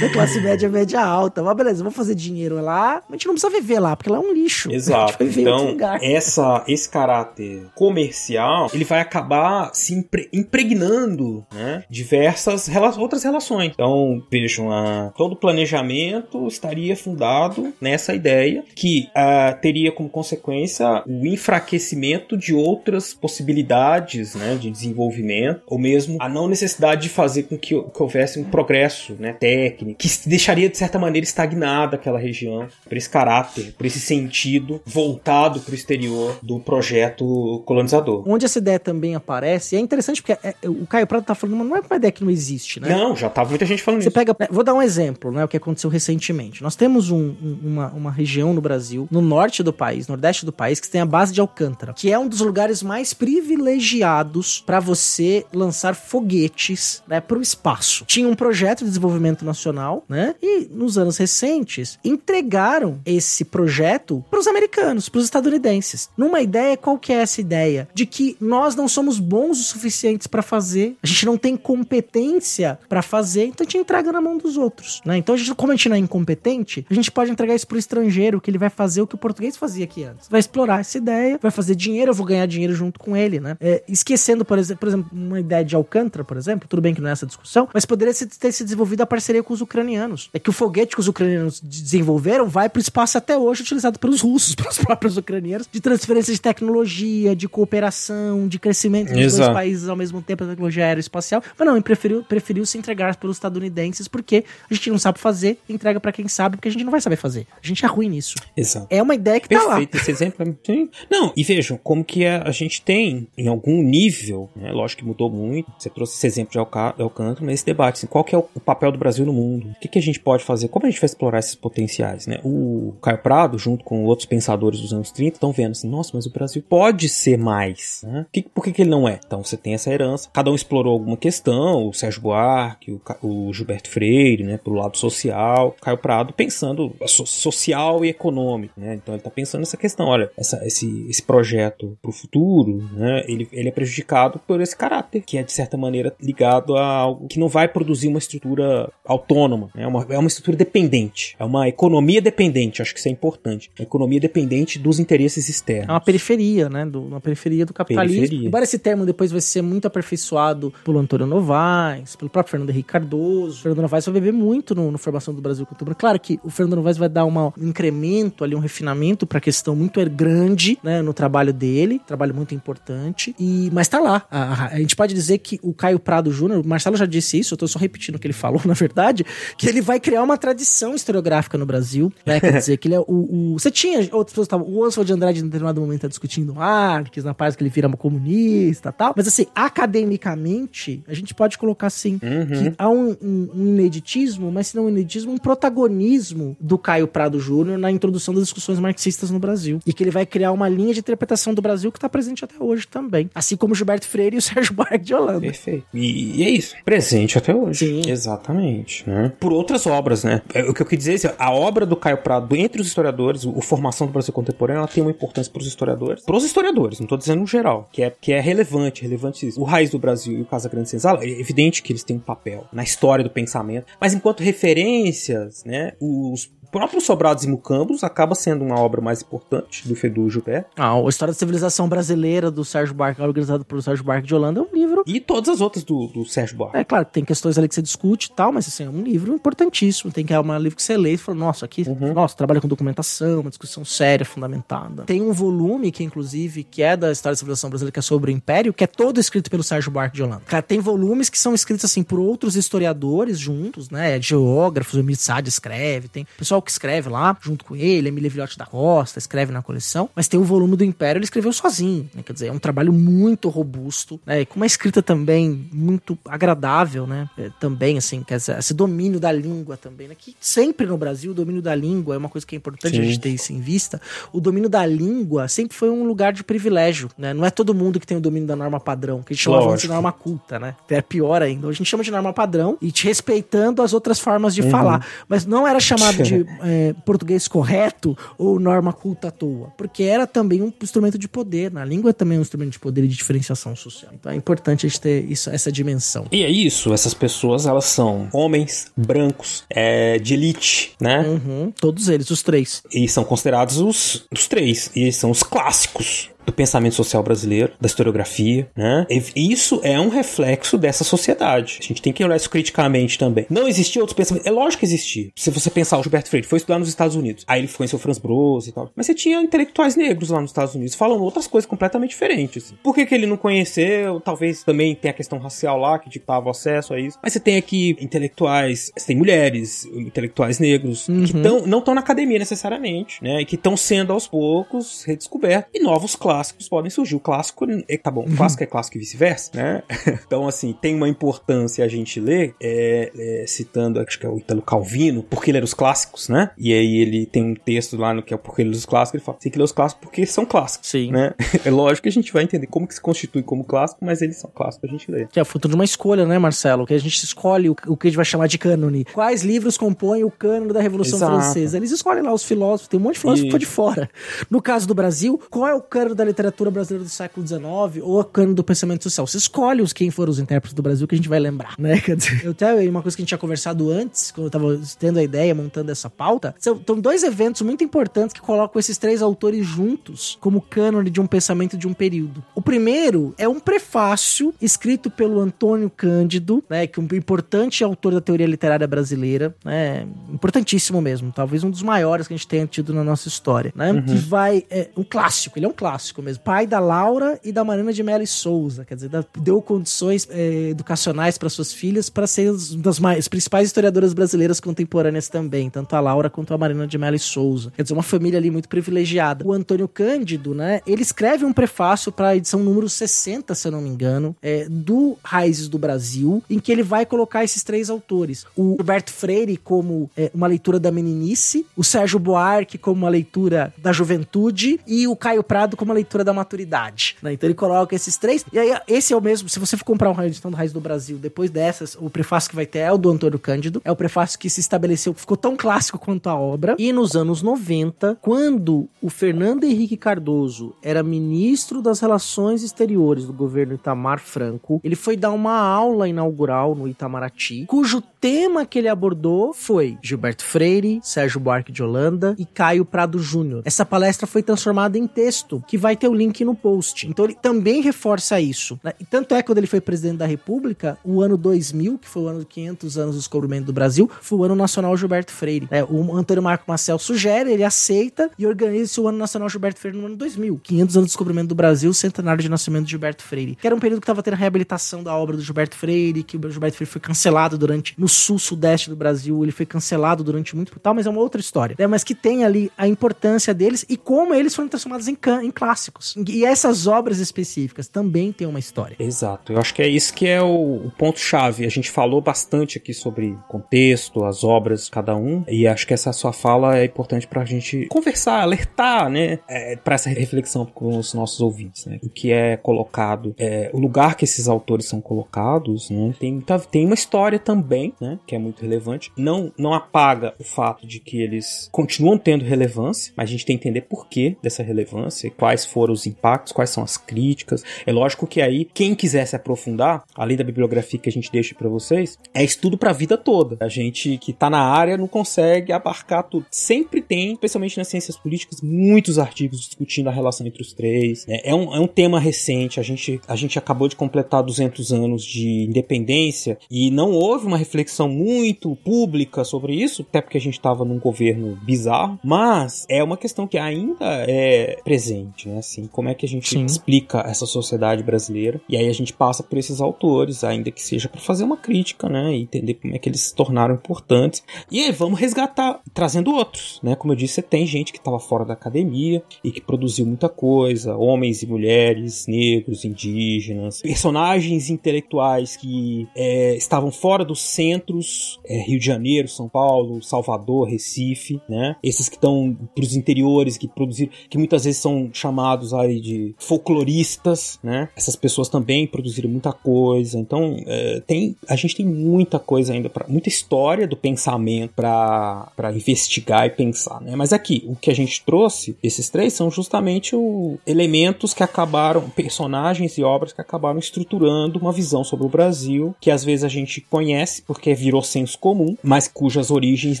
da classe média, média alta. Mas beleza, vamos fazer dinheiro lá. A gente não precisa viver lá, porque lá é um lixo. Exato. outro Então, essa, esse caráter comercial, ele vai acabar se impre- impregnando, né? Diversas rela- outras relações. Então, vejam, a, todo o planejamento estaria fundado nessa ideia que ah, teria como consequência o enfraquecimento de outras possibilidades, né? De desenvolvimento, ou mesmo a não necessidade de fazer com que, que houvesse um progresso progresso né, técnico, que deixaria de certa maneira estagnada aquela região, por esse caráter, por esse sentido voltado para o exterior do projeto colonizador. Onde essa ideia também aparece, é interessante porque é, o Caio Prado tá falando, mas não é uma ideia que não existe, né? Não, já tava muita gente falando Você isso. pega, vou dar um exemplo, né, o que aconteceu recentemente. Nós temos um- um- uma, uma região no Brasil, no norte do país, nordeste do país, que tem a base de Alcântara, que é um dos lugares mais privilegiados para você lançar foguetes, né, para o espaço. Tinha um projeto de desenvolvimento nacional, né, e nos anos recentes entregaram esse projeto para os americanos, para os estadunidenses. Numa ideia, qual que é essa ideia? De que nós não somos bons o suficientes para fazer, a gente não tem competência para fazer, então a gente entrega na mão dos outros, né? Então a gente, como a gente não é incompetente, a gente pode entregar isso pro estrangeiro, que ele vai fazer o que o português fazia aqui antes. Vai explorar essa ideia, vai fazer dinheiro, eu vou ganhar dinheiro junto com ele, né? É, esquecendo, por exemplo, por exemplo, uma ideia de Alcântara, por exemplo, tudo bem que não é essa discussão, mas poderia se- ter se desenvolvido a parceria com os ucranianos. É que o foguete que os ucranianos desenvolveram vai pro espaço até hoje, utilizado pelos russos, pelos próprios ucranianos, de transferência de tecnologia, de cooperação, de crescimento dos dois países ao mesmo tempo, a tecnologia aeroespacial. Mas não, ele preferiu, preferiu se entregar pelos estadunidenses porque a gente não sabe fazer, entrega pra quem sabe, porque a gente não vai saber fazer. A gente é ruim nisso. Exato. É uma ideia que tá lá. Perfeito, esse exemplo é sim. Não, e vejam, como que a, a gente tem, em algum nível, né, lógico que mudou muito, você trouxe esse exemplo de, Alcântara, mas esse debate, assim, qual que é o, o papel do Brasil no mundo? O que, que a gente pode fazer? Como a gente vai explorar esses potenciais? Né? O Caio Prado, junto com outros pensadores dos anos 30, estão vendo assim, nossa, mas o Brasil pode ser mais. Né? Que- por que, que ele não é? Então você tem essa herança, cada um explorou alguma questão, o Sérgio Buarque, o, o Gilberto Freire, né, pro lado social, Caio Prado pensando so- social e econômico, né? Então ele tá pensando nessa questão, olha, essa- esse, esse projeto pro futuro, né, ele, ele é prejudicado por esse caráter, que é de certa maneira ligado a algo que não vai produzir uma estrutura autônoma, né? é, uma, é uma estrutura dependente, é uma economia dependente, acho que isso é importante, uma economia dependente dos interesses externos. É uma periferia, né? Do, uma periferia do capitalismo. Periferia. Embora esse termo depois vai ser muito aperfeiçoado pelo Antônio Novaes, pelo próprio Fernando Henrique Cardoso. O Fernando Novaes vai beber muito no, no Formação do Brasil Contemporâneo. Claro que o Fernando Novaes vai dar uma- um incremento ali, um refinamento pra questão muito er- grande, né? No trabalho dele. Trabalho muito importante. E, mas tá lá. A, a- a gente pode dizer que o Caio Prado Júnior, o Marcelo já disse isso, eu tô só repetindo que ele falou, na verdade, que ele vai criar uma tradição historiográfica no Brasil, né? Quer dizer, que ele é o. o- você tinha outras pessoas que estavam. O Oswald de Andrade, em determinado momento, tá discutindo Marx, na parte que ele vira comunista e tal. Mas assim, academicamente, a gente pode colocar assim que há um, um- um ineditismo, mas se não um ineditismo, um protagonismo do Caio Prado Júnior na introdução das discussões marxistas no Brasil. E que ele vai criar uma linha de interpretação do Brasil que está presente até hoje também. Assim como Gilberto Freire e o Sérgio Buarque de Holanda. Perfeito. E, e é isso. Presente até hoje. Sim. Exatamente. Né? Por outras obras, né? É, O que eu quis dizer é assim, a obra do Caio Prado, entre os historiadores, o, Formação do Brasil Contemporâneo, ela tem uma importância para os historiadores. Para os historiadores, não estou dizendo no geral, que é, que é relevante, relevante isso. O Raiz do Brasil e o Casa Grande Senzala, é evidente que eles têm um papel na história do pensamento, mas enquanto referências, né? Os próprios Sobrados e Mucambos acaba sendo uma obra mais importante do Fedu Gilberto. Ah, a História da Civilização Brasileira do Sérgio Buarque, organizado pelo Sérgio Buarque de Holanda, é um livro. E todas as outras do, do Sérgio Buarque. É claro, tem questões ali que você discute e tal, mas assim, é um livro importantíssimo. Tem que é um livro que você lê e fala, nossa, aqui, nossa, trabalha com documentação, uma discussão séria, fundamentada. Tem um volume que, inclusive, que é da História da Civilização Brasileira, que é sobre o Império, que é todo escrito pelo Sérgio Buarque de Holanda. Cara, tem volumes que são escritos assim por outros historiadores juntos, né? Geógrafos, o Emir Saad escreve, tem pessoal que escreve lá junto com ele, Emília Vilhote da Costa escreve na coleção, mas tem o volume do Império, ele escreveu sozinho, né? Quer dizer, é um trabalho muito robusto, né? E com uma escrita também muito agradável, né? É, também, assim, quer dizer, esse domínio da língua também, né? Que sempre no Brasil o domínio da língua é uma coisa que é importante a Sim. gente ter isso em vista. O domínio da língua sempre foi um lugar de privilégio, né? Não é todo mundo que tem o domínio da norma padrão, que a gente chamava de norma culta, né? É pior ainda. Hoje a gente chama de norma padrão e te respeitando as outras formas Uhum. de falar. Mas não era chamado de é, português correto ou norma culta à toa. Porque era também um instrumento de poder. Na língua é também um instrumento de poder e de diferenciação social. Então é importante a gente ter isso, essa dimensão. E é isso, essas pessoas, elas são homens brancos, é, de elite, né? Uhum, todos eles, os três. E são considerados os, os três, e são os clássicos. Do pensamento social brasileiro, da historiografia, né? E isso é um reflexo dessa sociedade. A gente tem que olhar isso criticamente também. Não existia outros pensamentos. É lógico que existia. Se você pensar, o Gilberto Freire foi estudar nos Estados Unidos. Aí ele conheceu Franz Bros e tal. Mas você tinha intelectuais negros lá nos Estados Unidos falando outras coisas completamente diferentes. Assim. Por que, que ele não conheceu? Talvez também tem a questão racial lá que ditava o acesso a isso. Mas você tem aqui intelectuais, você tem mulheres, intelectuais negros, Uhum. que tão, não estão na academia necessariamente, né? E que estão sendo aos poucos redescobertos. E novos clássicos podem surgir. O clássico, é, tá bom, o clássico é clássico e vice-versa, né? então, assim, tem uma importância a gente ler, é, é, citando, acho que é o Italo Calvino, porque ele era os clássicos, né? E aí ele tem um texto lá no que é o Porque ele era os clássicos, ele fala, tem que ler os clássicos porque são clássicos, Sim. né? É lógico que a gente vai entender como que se constitui como clássico, mas eles são clássicos a gente lê. Que é fruto de uma escolha, né, Marcelo? Que a gente escolhe o, o que a gente vai chamar de cânone. Quais livros compõem o cânone da Revolução Exato. Francesa? Eles escolhem lá os filósofos, tem um monte de filósofo que foi de fora. No caso do Brasil, qual é o cânone da literatura brasileira do século XIX ou o cânone do pensamento social? Você escolhe os quem foram os intérpretes do Brasil que a gente vai lembrar, né? Eu até uma coisa que a gente tinha conversado antes, quando eu tava tendo a ideia, montando essa pauta, são, são dois eventos muito importantes que colocam esses três autores juntos como cânone de um pensamento de um período. O primeiro é um prefácio escrito pelo Antônio Cândido, né, que é um importante autor da teoria literária brasileira, né, importantíssimo mesmo, talvez um dos maiores que a gente tenha tido na nossa história, né, que vai, é um clássico, ele é um clássico mesmo, pai da Laura e da Marina de Mello Souza, quer dizer, deu condições é, educacionais para suas filhas para ser as- das mais, principais historiadoras brasileiras contemporâneas também, tanto a Laura quanto a Marina de Mello Souza, quer dizer, uma família ali muito privilegiada. O Antônio Cândido, né, ele escreve um prefácio para a edição número 60, se eu não me engano, é, do Raízes do Brasil, em que ele vai colocar esses três autores. O Roberto Freire como é, uma leitura da meninice, o Sérgio Buarque como uma leitura da juventude e o Caio Prado como uma leitura da maturidade. né? Então ele coloca esses três. E aí, esse é o mesmo. Se você for comprar uma edição do Raiz do Brasil, depois dessas, o prefácio que vai ter é o do Antônio Cândido. É o prefácio que se estabeleceu, ficou tão clássico quanto a obra. E nos anos 90, quando o Fernando Henrique Cardoso era ministro das Relações Exteriores do governo Itamar Franco, ele foi dar uma aula inaugural no Itamaraty, cujo tema que ele abordou foi Gilberto Freire, Sérgio Buarque de Holanda e Caio Prado Júnior. Essa palestra foi transformada em texto, que vai ter o link no post. Então ele também reforça isso. né? E tanto é que quando ele foi presidente da República, o ano 2000, que foi o ano de 500 anos do descobrimento do Brasil, foi o ano nacional Gilberto Freire. né? o Antônio Marco Marcel sugere, ele aceita e organiza o ano nacional Gilberto Freire no ano 2000. 500 anos do descobrimento do Brasil, centenário de nascimento de Gilberto Freire. Que era um período que estava tendo a reabilitação da obra do Gilberto Freire, que o Gilberto Freire foi cancelado durante no sul sudeste do Brasil, ele foi cancelado durante muito tal, mas é uma outra história. né? Mas que tem ali a importância deles e como eles foram transformados em, can- em clássicos. E essas obras específicas também têm uma história. Exato. Eu acho que é isso que é o, o ponto-chave. A gente falou bastante aqui sobre contexto, as obras cada um, e acho que essa sua fala é importante pra gente conversar, alertar, né, é, para essa reflexão com os nossos ouvintes, né, o que é colocado, é, o lugar que esses autores são colocados, né, tem, tá- tem uma história também, né, que é muito relevante. Não, não apaga o fato de que eles continuam tendo relevância, mas a gente tem que entender por que dessa relevância, e quais foram os impactos, quais são as críticas. É lógico que aí, quem quiser se aprofundar, além da bibliografia que a gente deixa pra vocês, é estudo pra vida toda. A gente que tá na área não consegue abarcar tudo. Sempre tem, especialmente nas ciências políticas, muitos artigos discutindo a relação entre os três. É, é um, é um tema recente. A gente, a gente acabou de completar 200 anos de independência e não houve uma reflexão muito pública sobre isso, até porque a gente estava num governo bizarro, mas é uma questão que ainda é presente, né? Assim, como é que a gente Sim. explica essa sociedade brasileira? E aí a gente passa por esses autores, ainda que seja para fazer uma crítica, né? E entender como é que eles se tornaram importantes. E aí vamos resgatar, trazendo outros, né? Como eu disse, você tem gente que estava fora da academia e que produziu muita coisa, homens e mulheres, negros, indígenas, personagens intelectuais que é, estavam fora dos centros, é, Rio de Janeiro, São Paulo, Salvador, Recife, né? Esses que estão pros interiores, que produziram, que muitas vezes são chamados aí de folcloristas, né? Essas pessoas também produziram muita coisa. Então, é, tem, a gente tem muita coisa ainda, pra, muita história do pensamento para investigar e pensar, né? Mas aqui, o que a gente trouxe, esses três, são justamente o, elementos que acabaram, personagens e obras que acabaram estruturando uma visão sobre o Brasil, que às vezes a gente conhece porque virou senso comum, mas cujas origens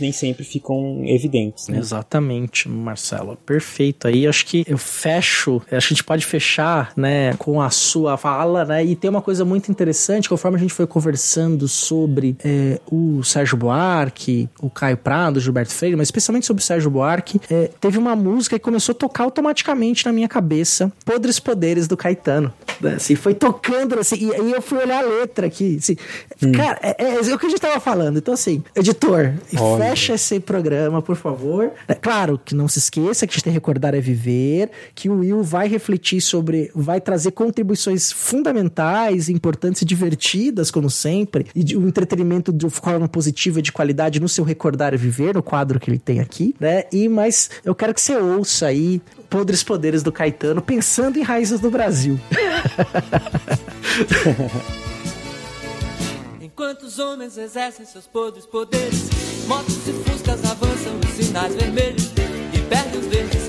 nem sempre ficam evidentes, né? Exatamente, Marcelo. Perfeito. Aí acho que eu fecho fecho, acho que a gente pode fechar, né, com a sua fala, né, e tem uma coisa muito interessante, conforme a gente foi conversando sobre é, o Sérgio Buarque, o Caio Prado, o Gilberto Freire, mas especialmente sobre o Sérgio Buarque, é, teve uma música que começou a tocar automaticamente na minha cabeça, Podres Poderes do Caetano. Assim, foi tocando, assim, e aí eu fui olhar a letra aqui, assim, cara, é, é, é o que a gente tava falando, então assim, editor, Olha. fecha esse programa, por favor. É claro que não se esqueça que a gente tem que recordar é viver, que o Will vai refletir sobre, vai trazer contribuições fundamentais, importantes e divertidas, como sempre, e o entretenimento de forma positiva e de qualidade no seu recordar é viver, no quadro que ele tem aqui, né? E mas eu quero que você ouça aí Podres Poderes do Caetano, pensando em raízes do Brasil. Enquanto os homens exercem seus podres poderes, motos e fuscas avançam sinais vermelhos e perdem verdes.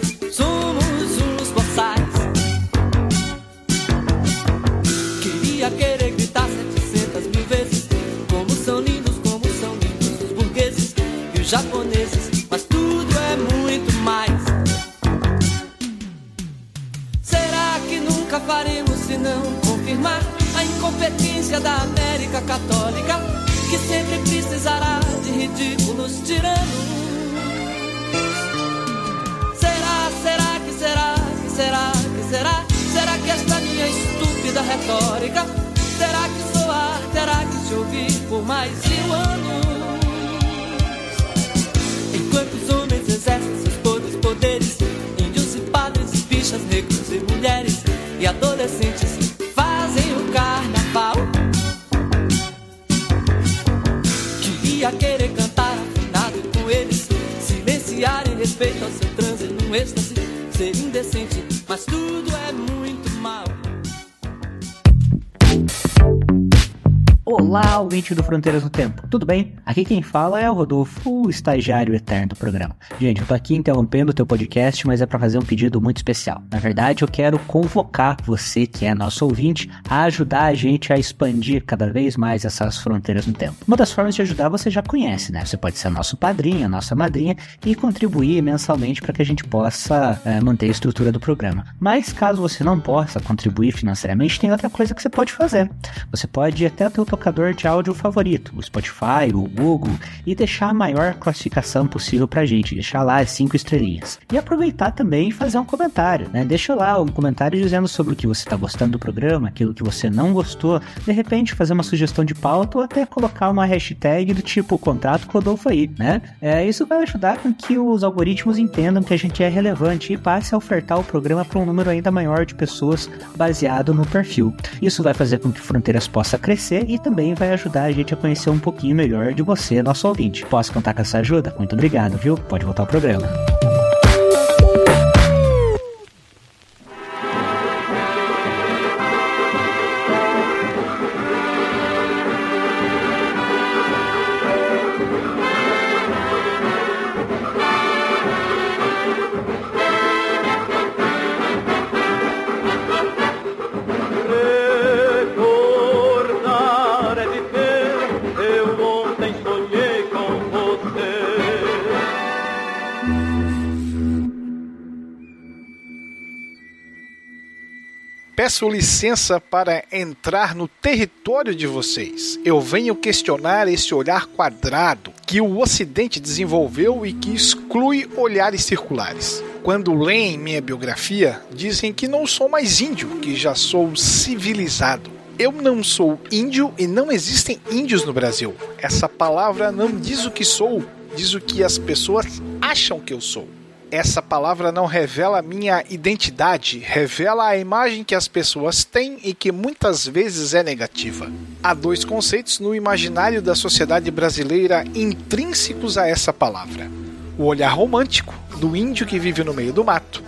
Japoneses, mas tudo é muito mais. Será que nunca faremos se não confirmar a incompetência da América Católica, que sempre precisará de ridículos tiranos? Será, será que será, que será, que será? Será que esta minha estúpida retórica terá que soar, terá que se ouvir por mais mil anos? Enquanto os homens exercem seus podres poderes, índios e padres, bichas, negros e mulheres e adolescentes fazem o carnaval. Queria querer cantar afinado com eles, silenciar em respeito ao seu transe num êxtase, ser indecente, mas tudo é muito mal. Olá, ouvinte do Fronteiras no Tempo. Tudo bem? Aqui quem fala é o Rodolfo, o estagiário eterno do programa. Gente, eu tô aqui interrompendo o teu podcast, mas é para fazer um pedido muito especial. Na verdade, eu quero convocar você, que é nosso ouvinte, a ajudar a gente a expandir cada vez mais essas fronteiras no tempo. Uma das formas de ajudar você já conhece, né? Você pode ser nosso padrinho, nossa madrinha e contribuir mensalmente para que a gente possa é, manter a estrutura do programa. Mas caso você não possa contribuir financeiramente, tem outra coisa que você pode fazer. Você pode ir até o teu tocador de áudio favorito, o Spotify, o Google, e deixar a maior classificação possível pra gente, deixar lá as cinco estrelinhas. E aproveitar também e fazer um comentário, né? Deixa lá um comentário dizendo sobre o que você está gostando do programa, aquilo que você não gostou, de repente fazer uma sugestão de pauta ou até colocar uma hashtag do tipo contrato Rodolfo aí, né? É, isso vai ajudar com que os algoritmos entendam que a gente é relevante e passe a ofertar o programa para um número ainda maior de pessoas baseado no perfil. Isso vai fazer com que Fronteiras possa crescer e também vai ajudar a gente a conhecer um pouquinho melhor de você, nosso ouvinte. Posso contar com essa ajuda? Muito obrigado, viu? Pode voltar ao programa. Peço licença para entrar no território de vocês. Eu venho questionar esse olhar quadrado que o Ocidente desenvolveu e que exclui olhares circulares. Quando leem minha biografia, dizem que não sou mais índio, que já sou civilizado. Eu não sou índio e não existem índios no Brasil. Essa palavra não diz o que sou, diz o que as pessoas acham que eu sou essa palavra não revela minha identidade, revela a imagem que as pessoas têm e que muitas vezes é negativa. Há dois conceitos no imaginário da sociedade brasileira intrínsecos a essa palavra: o olhar romântico, do índio que vive no meio do mato,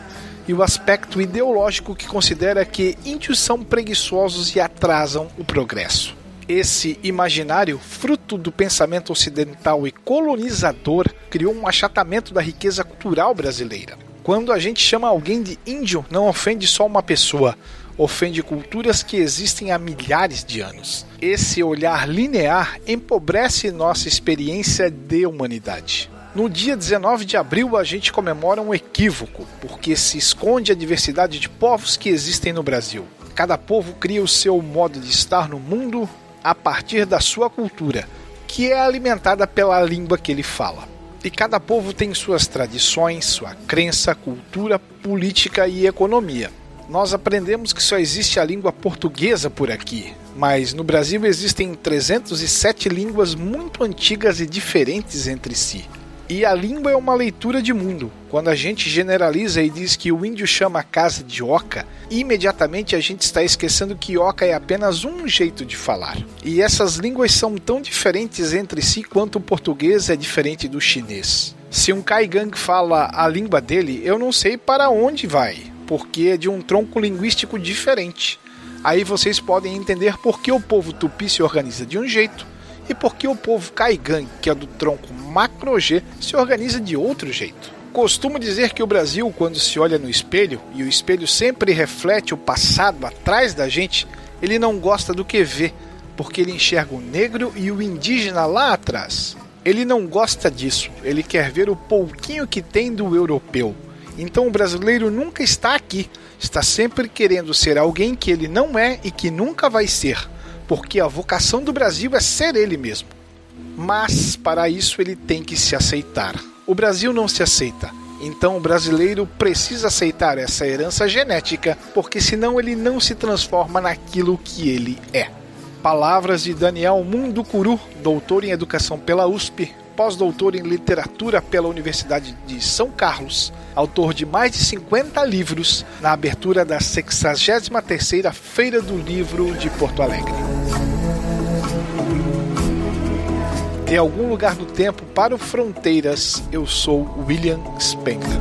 e o aspecto ideológico que considera que índios são preguiçosos e atrasam o progresso. Esse imaginário, fruto do pensamento ocidental e colonizador, criou um achatamento da riqueza cultural brasileira. Quando a gente chama alguém de índio, não ofende só uma pessoa, ofende culturas que existem há milhares de anos. Esse olhar linear empobrece nossa experiência de humanidade. No dia 19 de abril, a gente comemora um equívoco, porque se esconde a diversidade de povos que existem no Brasil. Cada povo cria o seu modo de estar no mundo a partir da sua cultura, que é alimentada pela língua que ele fala. E cada povo tem suas tradições, sua crença, cultura, política e economia. Nós aprendemos que só existe a língua portuguesa por aqui, mas no Brasil existem 307 línguas muito antigas e diferentes entre si. E a língua é uma leitura de mundo. Quando a gente generaliza e diz que o índio chama a casa de oca, imediatamente a gente está esquecendo que oca é apenas um jeito de falar. E essas línguas são tão diferentes entre si quanto o português é diferente do chinês. Se um Kaigang fala a língua dele, eu não sei para onde vai, porque é de um tronco linguístico diferente. Aí vocês podem entender por que o povo tupi se organiza de um jeito e por que o povo Kaigan, que é do tronco Macro-G, se organiza de outro jeito. Costumo dizer que o Brasil, quando se olha no espelho, e o espelho sempre reflete o passado atrás da gente, ele não gosta do que vê, porque ele enxerga o negro e o indígena lá atrás. Ele não gosta disso, ele quer ver o pouquinho que tem do europeu. Então o brasileiro nunca está aqui, está sempre querendo ser alguém que ele não é e que nunca vai ser porque a vocação do Brasil é ser ele mesmo. Mas para isso ele tem que se aceitar. O Brasil não se aceita. Então o brasileiro precisa aceitar essa herança genética, porque senão ele não se transforma naquilo que ele é. Palavras de Daniel Munducuru, doutor em educação pela USP, pós-doutor em literatura pela Universidade de São Carlos, autor de mais de 50 livros, na abertura da 63ª Feira do Livro de Porto Alegre. De algum lugar do tempo para o Fronteiras, eu sou William Spengler.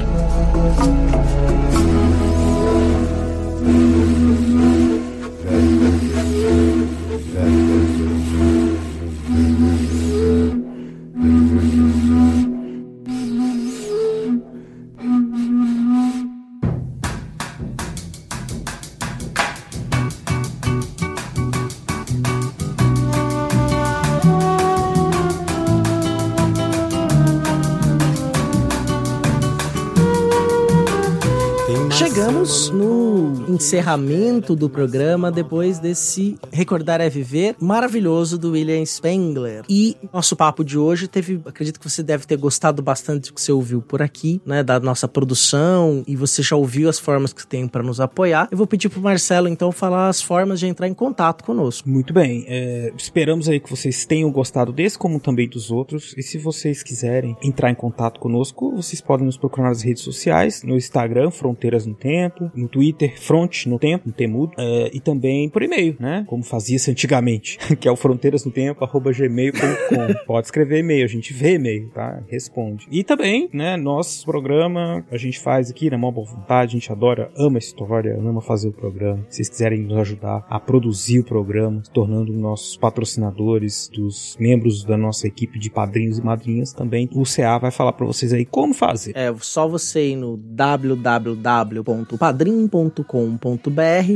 Encerramento do programa depois desse Recordar é Viver maravilhoso do William Spengler. E nosso papo de hoje teve, acredito que você deve ter gostado bastante do que você ouviu por aqui, né, da nossa produção e você já ouviu as formas que tem para nos apoiar. Eu vou pedir pro Marcelo então falar as formas de entrar em contato conosco. Muito bem, é, esperamos aí que vocês tenham gostado desse, como também dos outros. E se vocês quiserem entrar em contato conosco, vocês podem nos procurar nas redes sociais, no Instagram, Fronteiras no Tempo, no Twitter, Front no Tempo, no Temudo, é, e também por e-mail, né? Como fazia-se antigamente, que é o fronteiras no tempo, arroba gmail.com. Pode escrever e-mail, a gente vê e-mail, tá? Responde. E também, né, nosso programa, a gente faz aqui na maior boa vontade, a gente adora, ama a história, ama fazer o programa. Se vocês quiserem nos ajudar a produzir o programa, se tornando nossos patrocinadores, dos membros da nossa equipe de padrinhos e madrinhas também, o CA vai falar para vocês aí como fazer. É só você ir no www.padrim.com.br,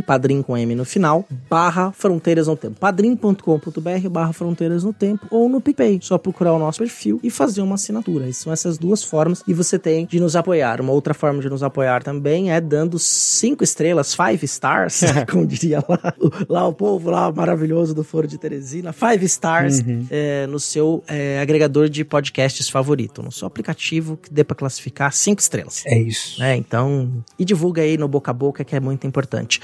padrim com M no final, barra Fronteiras no Tempo. padrim.com.br barra Fronteiras no Tempo ou no PicPay. Só procurar o nosso perfil e fazer uma assinatura. São essas duas formas e você tem de nos apoiar. Uma outra forma de nos apoiar também é dando cinco estrelas, five stars, como diria lá, lá o povo lá maravilhoso do Foro de Teresina, five stars Uhum. é, no seu é, agregador de podcasts favorito, no seu aplicativo que dê pra classificar cinco estrelas. É isso. É, então. E divulga aí no boca a boca, que é muito importante.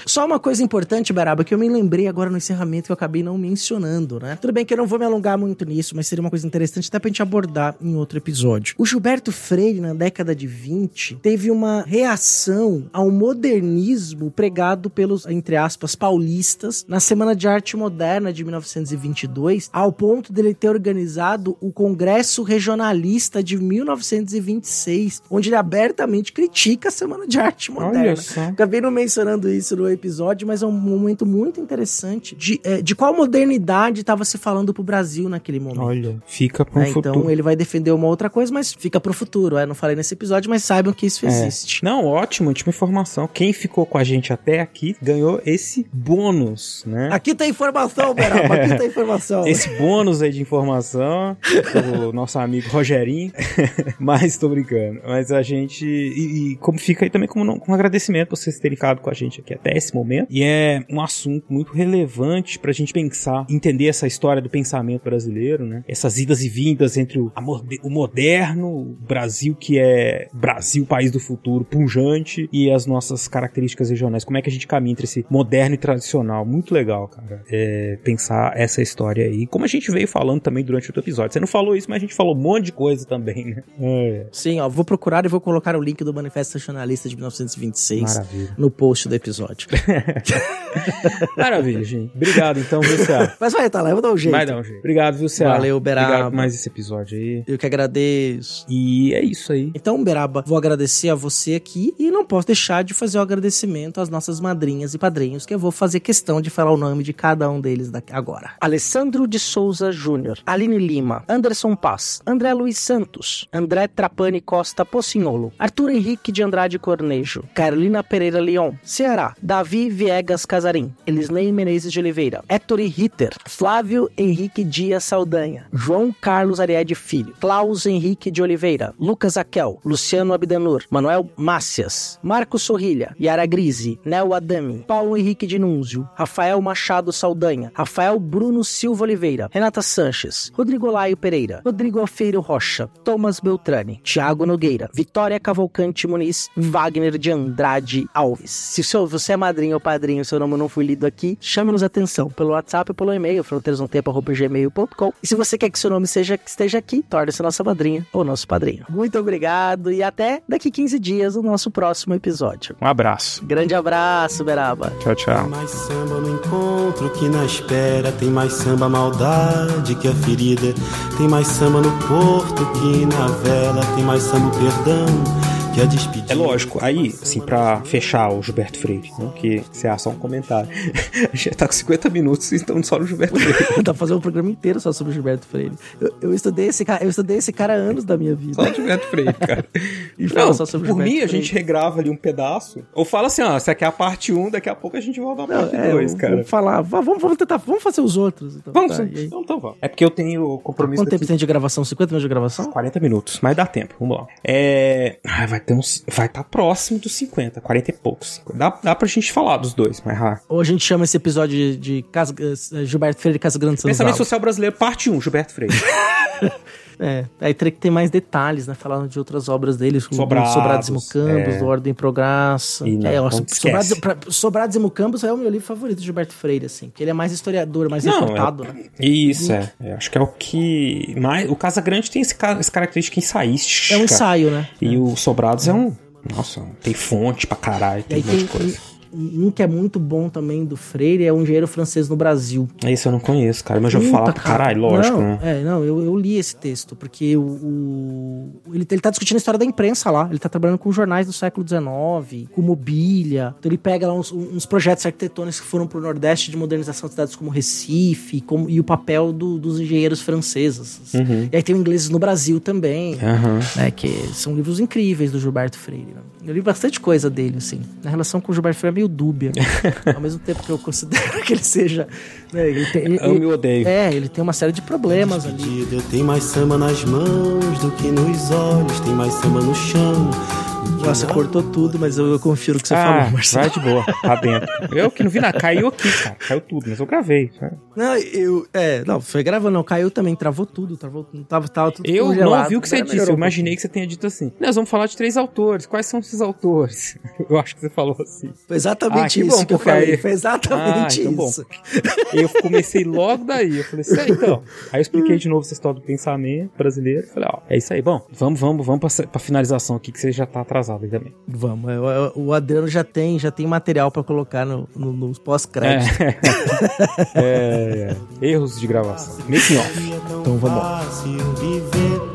Só uma coisa importante, Beraba, que eu me lembrei agora no encerramento que eu acabei não mencionando, né? Tudo bem que eu não vou me alongar muito nisso, mas seria uma coisa interessante até pra gente abordar em outro episódio. O Gilberto Freire, na década de 20, teve uma reação ao modernismo pregado pelos, entre aspas, paulistas na Semana de Arte Moderna de 1922, ao ponto dele ter organizado o Congresso Regionalista de 1926, onde ele abertamente critica a Semana de Arte Moderna. Acabei não mencionando isso no episódio, mas é um momento muito interessante de, é, de qual modernidade estava se falando pro Brasil naquele momento. Olha, fica pro É, futuro. então ele vai defender uma outra coisa, mas fica pro futuro. É, não falei nesse episódio, mas saibam que isso É. existe. Não, ótimo, última informação. Quem ficou com a gente até aqui ganhou esse bônus, né? Aqui tem informação, Beraba, aqui tem informação. Esse bônus aí de informação do nosso amigo Rogerinho. Mas tô brincando. Mas a gente. E, e como fica aí também como com um agradecimento por vocês terem ficado com a gente aqui até esse momento. E é um assunto muito relevante pra gente pensar, entender essa história do pensamento brasileiro, né? Essas idas e vindas entre o, a o moderno, o Brasil que é Brasil, país do futuro, pujante, e as nossas características regionais. Como é que a gente caminha entre esse moderno e tradicional? Muito legal, cara. É, pensar essa história aí. Como a gente veio falando também durante outro episódio. Você não falou isso, mas a gente falou um monte de coisa também, né? É. Sim, ó, vou procurar e vou colocar o link do Manifesto Nacionalista de 1926 Maravilha. no post do episódio. Maravilha, gente. Obrigado, então, viu, Ceará? mas vai, tá lá, eu vou dar um jeito. Vai dar um jeito. Obrigado, viu, Ceará? Valeu, Beraba. Obrigado por mais esse episódio aí. Eu que agradeço. E é isso aí. Então, Beraba, vou agradecer a você aqui e não posso deixar de fazer o agradecimento às nossas madrinhas e padrinhos, que eu vou fazer questão de falar o nome de cada um deles daqui agora. Alessandro de Souza Júnior, Aline Lima, Anderson Paz, André Luiz Santos, André Trapani Costa Pocinholo, Arthur Henrique de Andrade Cornejo, Carolina Pereira Leon, Ceará, Davi Viegas Casarim, Elisnei Menezes de Oliveira, Héctor Ritter, Flávio Henrique Dias Saldanha, João Carlos Ariede Filho, Klaus Henrique de Oliveira, Lucas Aquel, Luciano Abdenur, Manuel Mácias, Marcos Sorrilha, Yara Grise, Nel Adami, Paulo Henrique de Núnzio, Rafael Machado Saldanha, Rafael Bruno Silva Oliveira, Renata Sanches, Rodrigo Laio Pereira, Rodrigo Alfeiro Rocha, Thomas Beltrani, Thiago Nogueira, Vitória Cavalcante Muniz, Wagner de Andrade Alves. Se o seu- você é madrinho ou padrinho, seu nome não foi lido aqui, chame-nos atenção pelo WhatsApp ou pelo e-mail, fronteirasnomtempo.gmail.com. E se você quer que seu nome seja, esteja aqui, torne-se nossa madrinha ou nosso padrinho. Muito obrigado e até daqui 15 dias no nosso próximo episódio. Um abraço. Grande abraço, Beraba. Tchau, tchau. Tem mais samba no encontro que na espera. Tem mais samba maldade que a ferida. Tem mais samba no porto que na vela. Tem mais samba o perdão a. É lógico, aí, assim, pra fechar o Gilberto Freire, né, que você é só um comentário. A gente tá com 50 minutos e estamos só no Gilberto Freire. Dá pra fazer um programa inteiro só sobre o Gilberto Freire. Eu, eu estudei esse cara, eu estudei esse cara há anos da minha vida. Só o Gilberto Freire, cara. E fala Não, só sobre o por Gilberto mim, a Freire. gente regrava ali um pedaço. Ou fala assim, ó, essa aqui é a parte 1, daqui a pouco a gente volta pra Não, parte é, 2, vamos cara. falar, va- vamos, vamos tentar, vamos fazer os outros. Então, Vamos, Tá, então, então vamos. É porque eu tenho compromisso Quanto tempo tem de gravação? 50 minutos de gravação? 40 minutos, mas dá tempo, vamos lá. É. Ai, vai ter uns. Vai estar próximo dos 50, 40 e poucos. Dá, dá pra gente falar dos dois, mas ah. Ou a gente chama esse episódio de, de Casa- eh, Gilberto Freire e Casa Grande Pensamento. Social Brasileiro, parte 1, Gilberto Freire. É, aí teria que ter mais detalhes, né? Falando de outras obras deles, como Sobrados, do Sobrados e Mucambos, é. do Ordem e Prograssa. E não, é, não Sobrados, esquece. pra- Sobrados e Mucambos é o meu livro favorito de Gilberto Freire, assim. Porque ele é mais historiador, mais Não, reportado, é- né? Isso, é. É, Acho que é o que. Mais, o Casa Grande tem esse, essa característica ensaística. É um ensaio, né? E o Sobrados é um. Nossa, tem fonte pra caralho, E tem um monte de coisa. um, um que é muito bom também do Freire, é um engenheiro francês no Brasil. Esse eu não conheço, cara, mas eu já vou falar Puta, pra caralho, lógico, não, né? É, não, eu, eu li esse texto, porque o, o- ele, ele tá discutindo a história da imprensa lá. Ele tá trabalhando com jornais do século XIX, com mobília. Então ele pega lá uns, uns projetos arquitetônicos que foram pro Nordeste de modernização de cidades como Recife, como, e o papel do- dos engenheiros franceses. Uhum. E aí tem o Ingleses no Brasil também. Aham. Né, que são livros incríveis do Gilberto Freire. né? Eu li bastante coisa dele, assim. A relação com o Gilberto Freire é meio dúbia. Ao mesmo tempo que eu considero que ele seja. né, ele tem, ele- Amo e odeio. É, ele tem uma série de problemas ali. Despedida. Tem mais samba nas mãos do que nos olhos. Tem mais samba no chão. Nossa, cortou tudo, mas eu, eu confiro o que você ah, falou, Marcelo. vai de boa, tá dentro. Eu que não vi nada, caiu aqui, cara. Caiu tudo, mas eu gravei. sabe? Não, eu. É, não, foi gravando, não. Caiu também, travou tudo, travou. Tava, tava tudo Eu congelado, não ouvi o que você disse, melhorou eu imaginei que você tenha dito assim. Nós vamos falar de três autores. Quais são esses autores? Eu acho que você falou assim. Foi exatamente Ah, que isso bom, que eu falei. aí- Foi exatamente Ah, então bom. isso. Eu comecei logo daí. Eu falei, sei então. Aí eu expliquei de novo essa história do pensamento brasileiro. Falei, ó, é isso aí. Bom, vamos, vamos, vamos pra, pra finalização aqui, que você já tá atrasado aí também. Vamos, é, o- o Adriano já tem, já tem material pra colocar no, no, nos pós-créditos. É. É, é. Erros de gravação. Making off. Então vamos lá.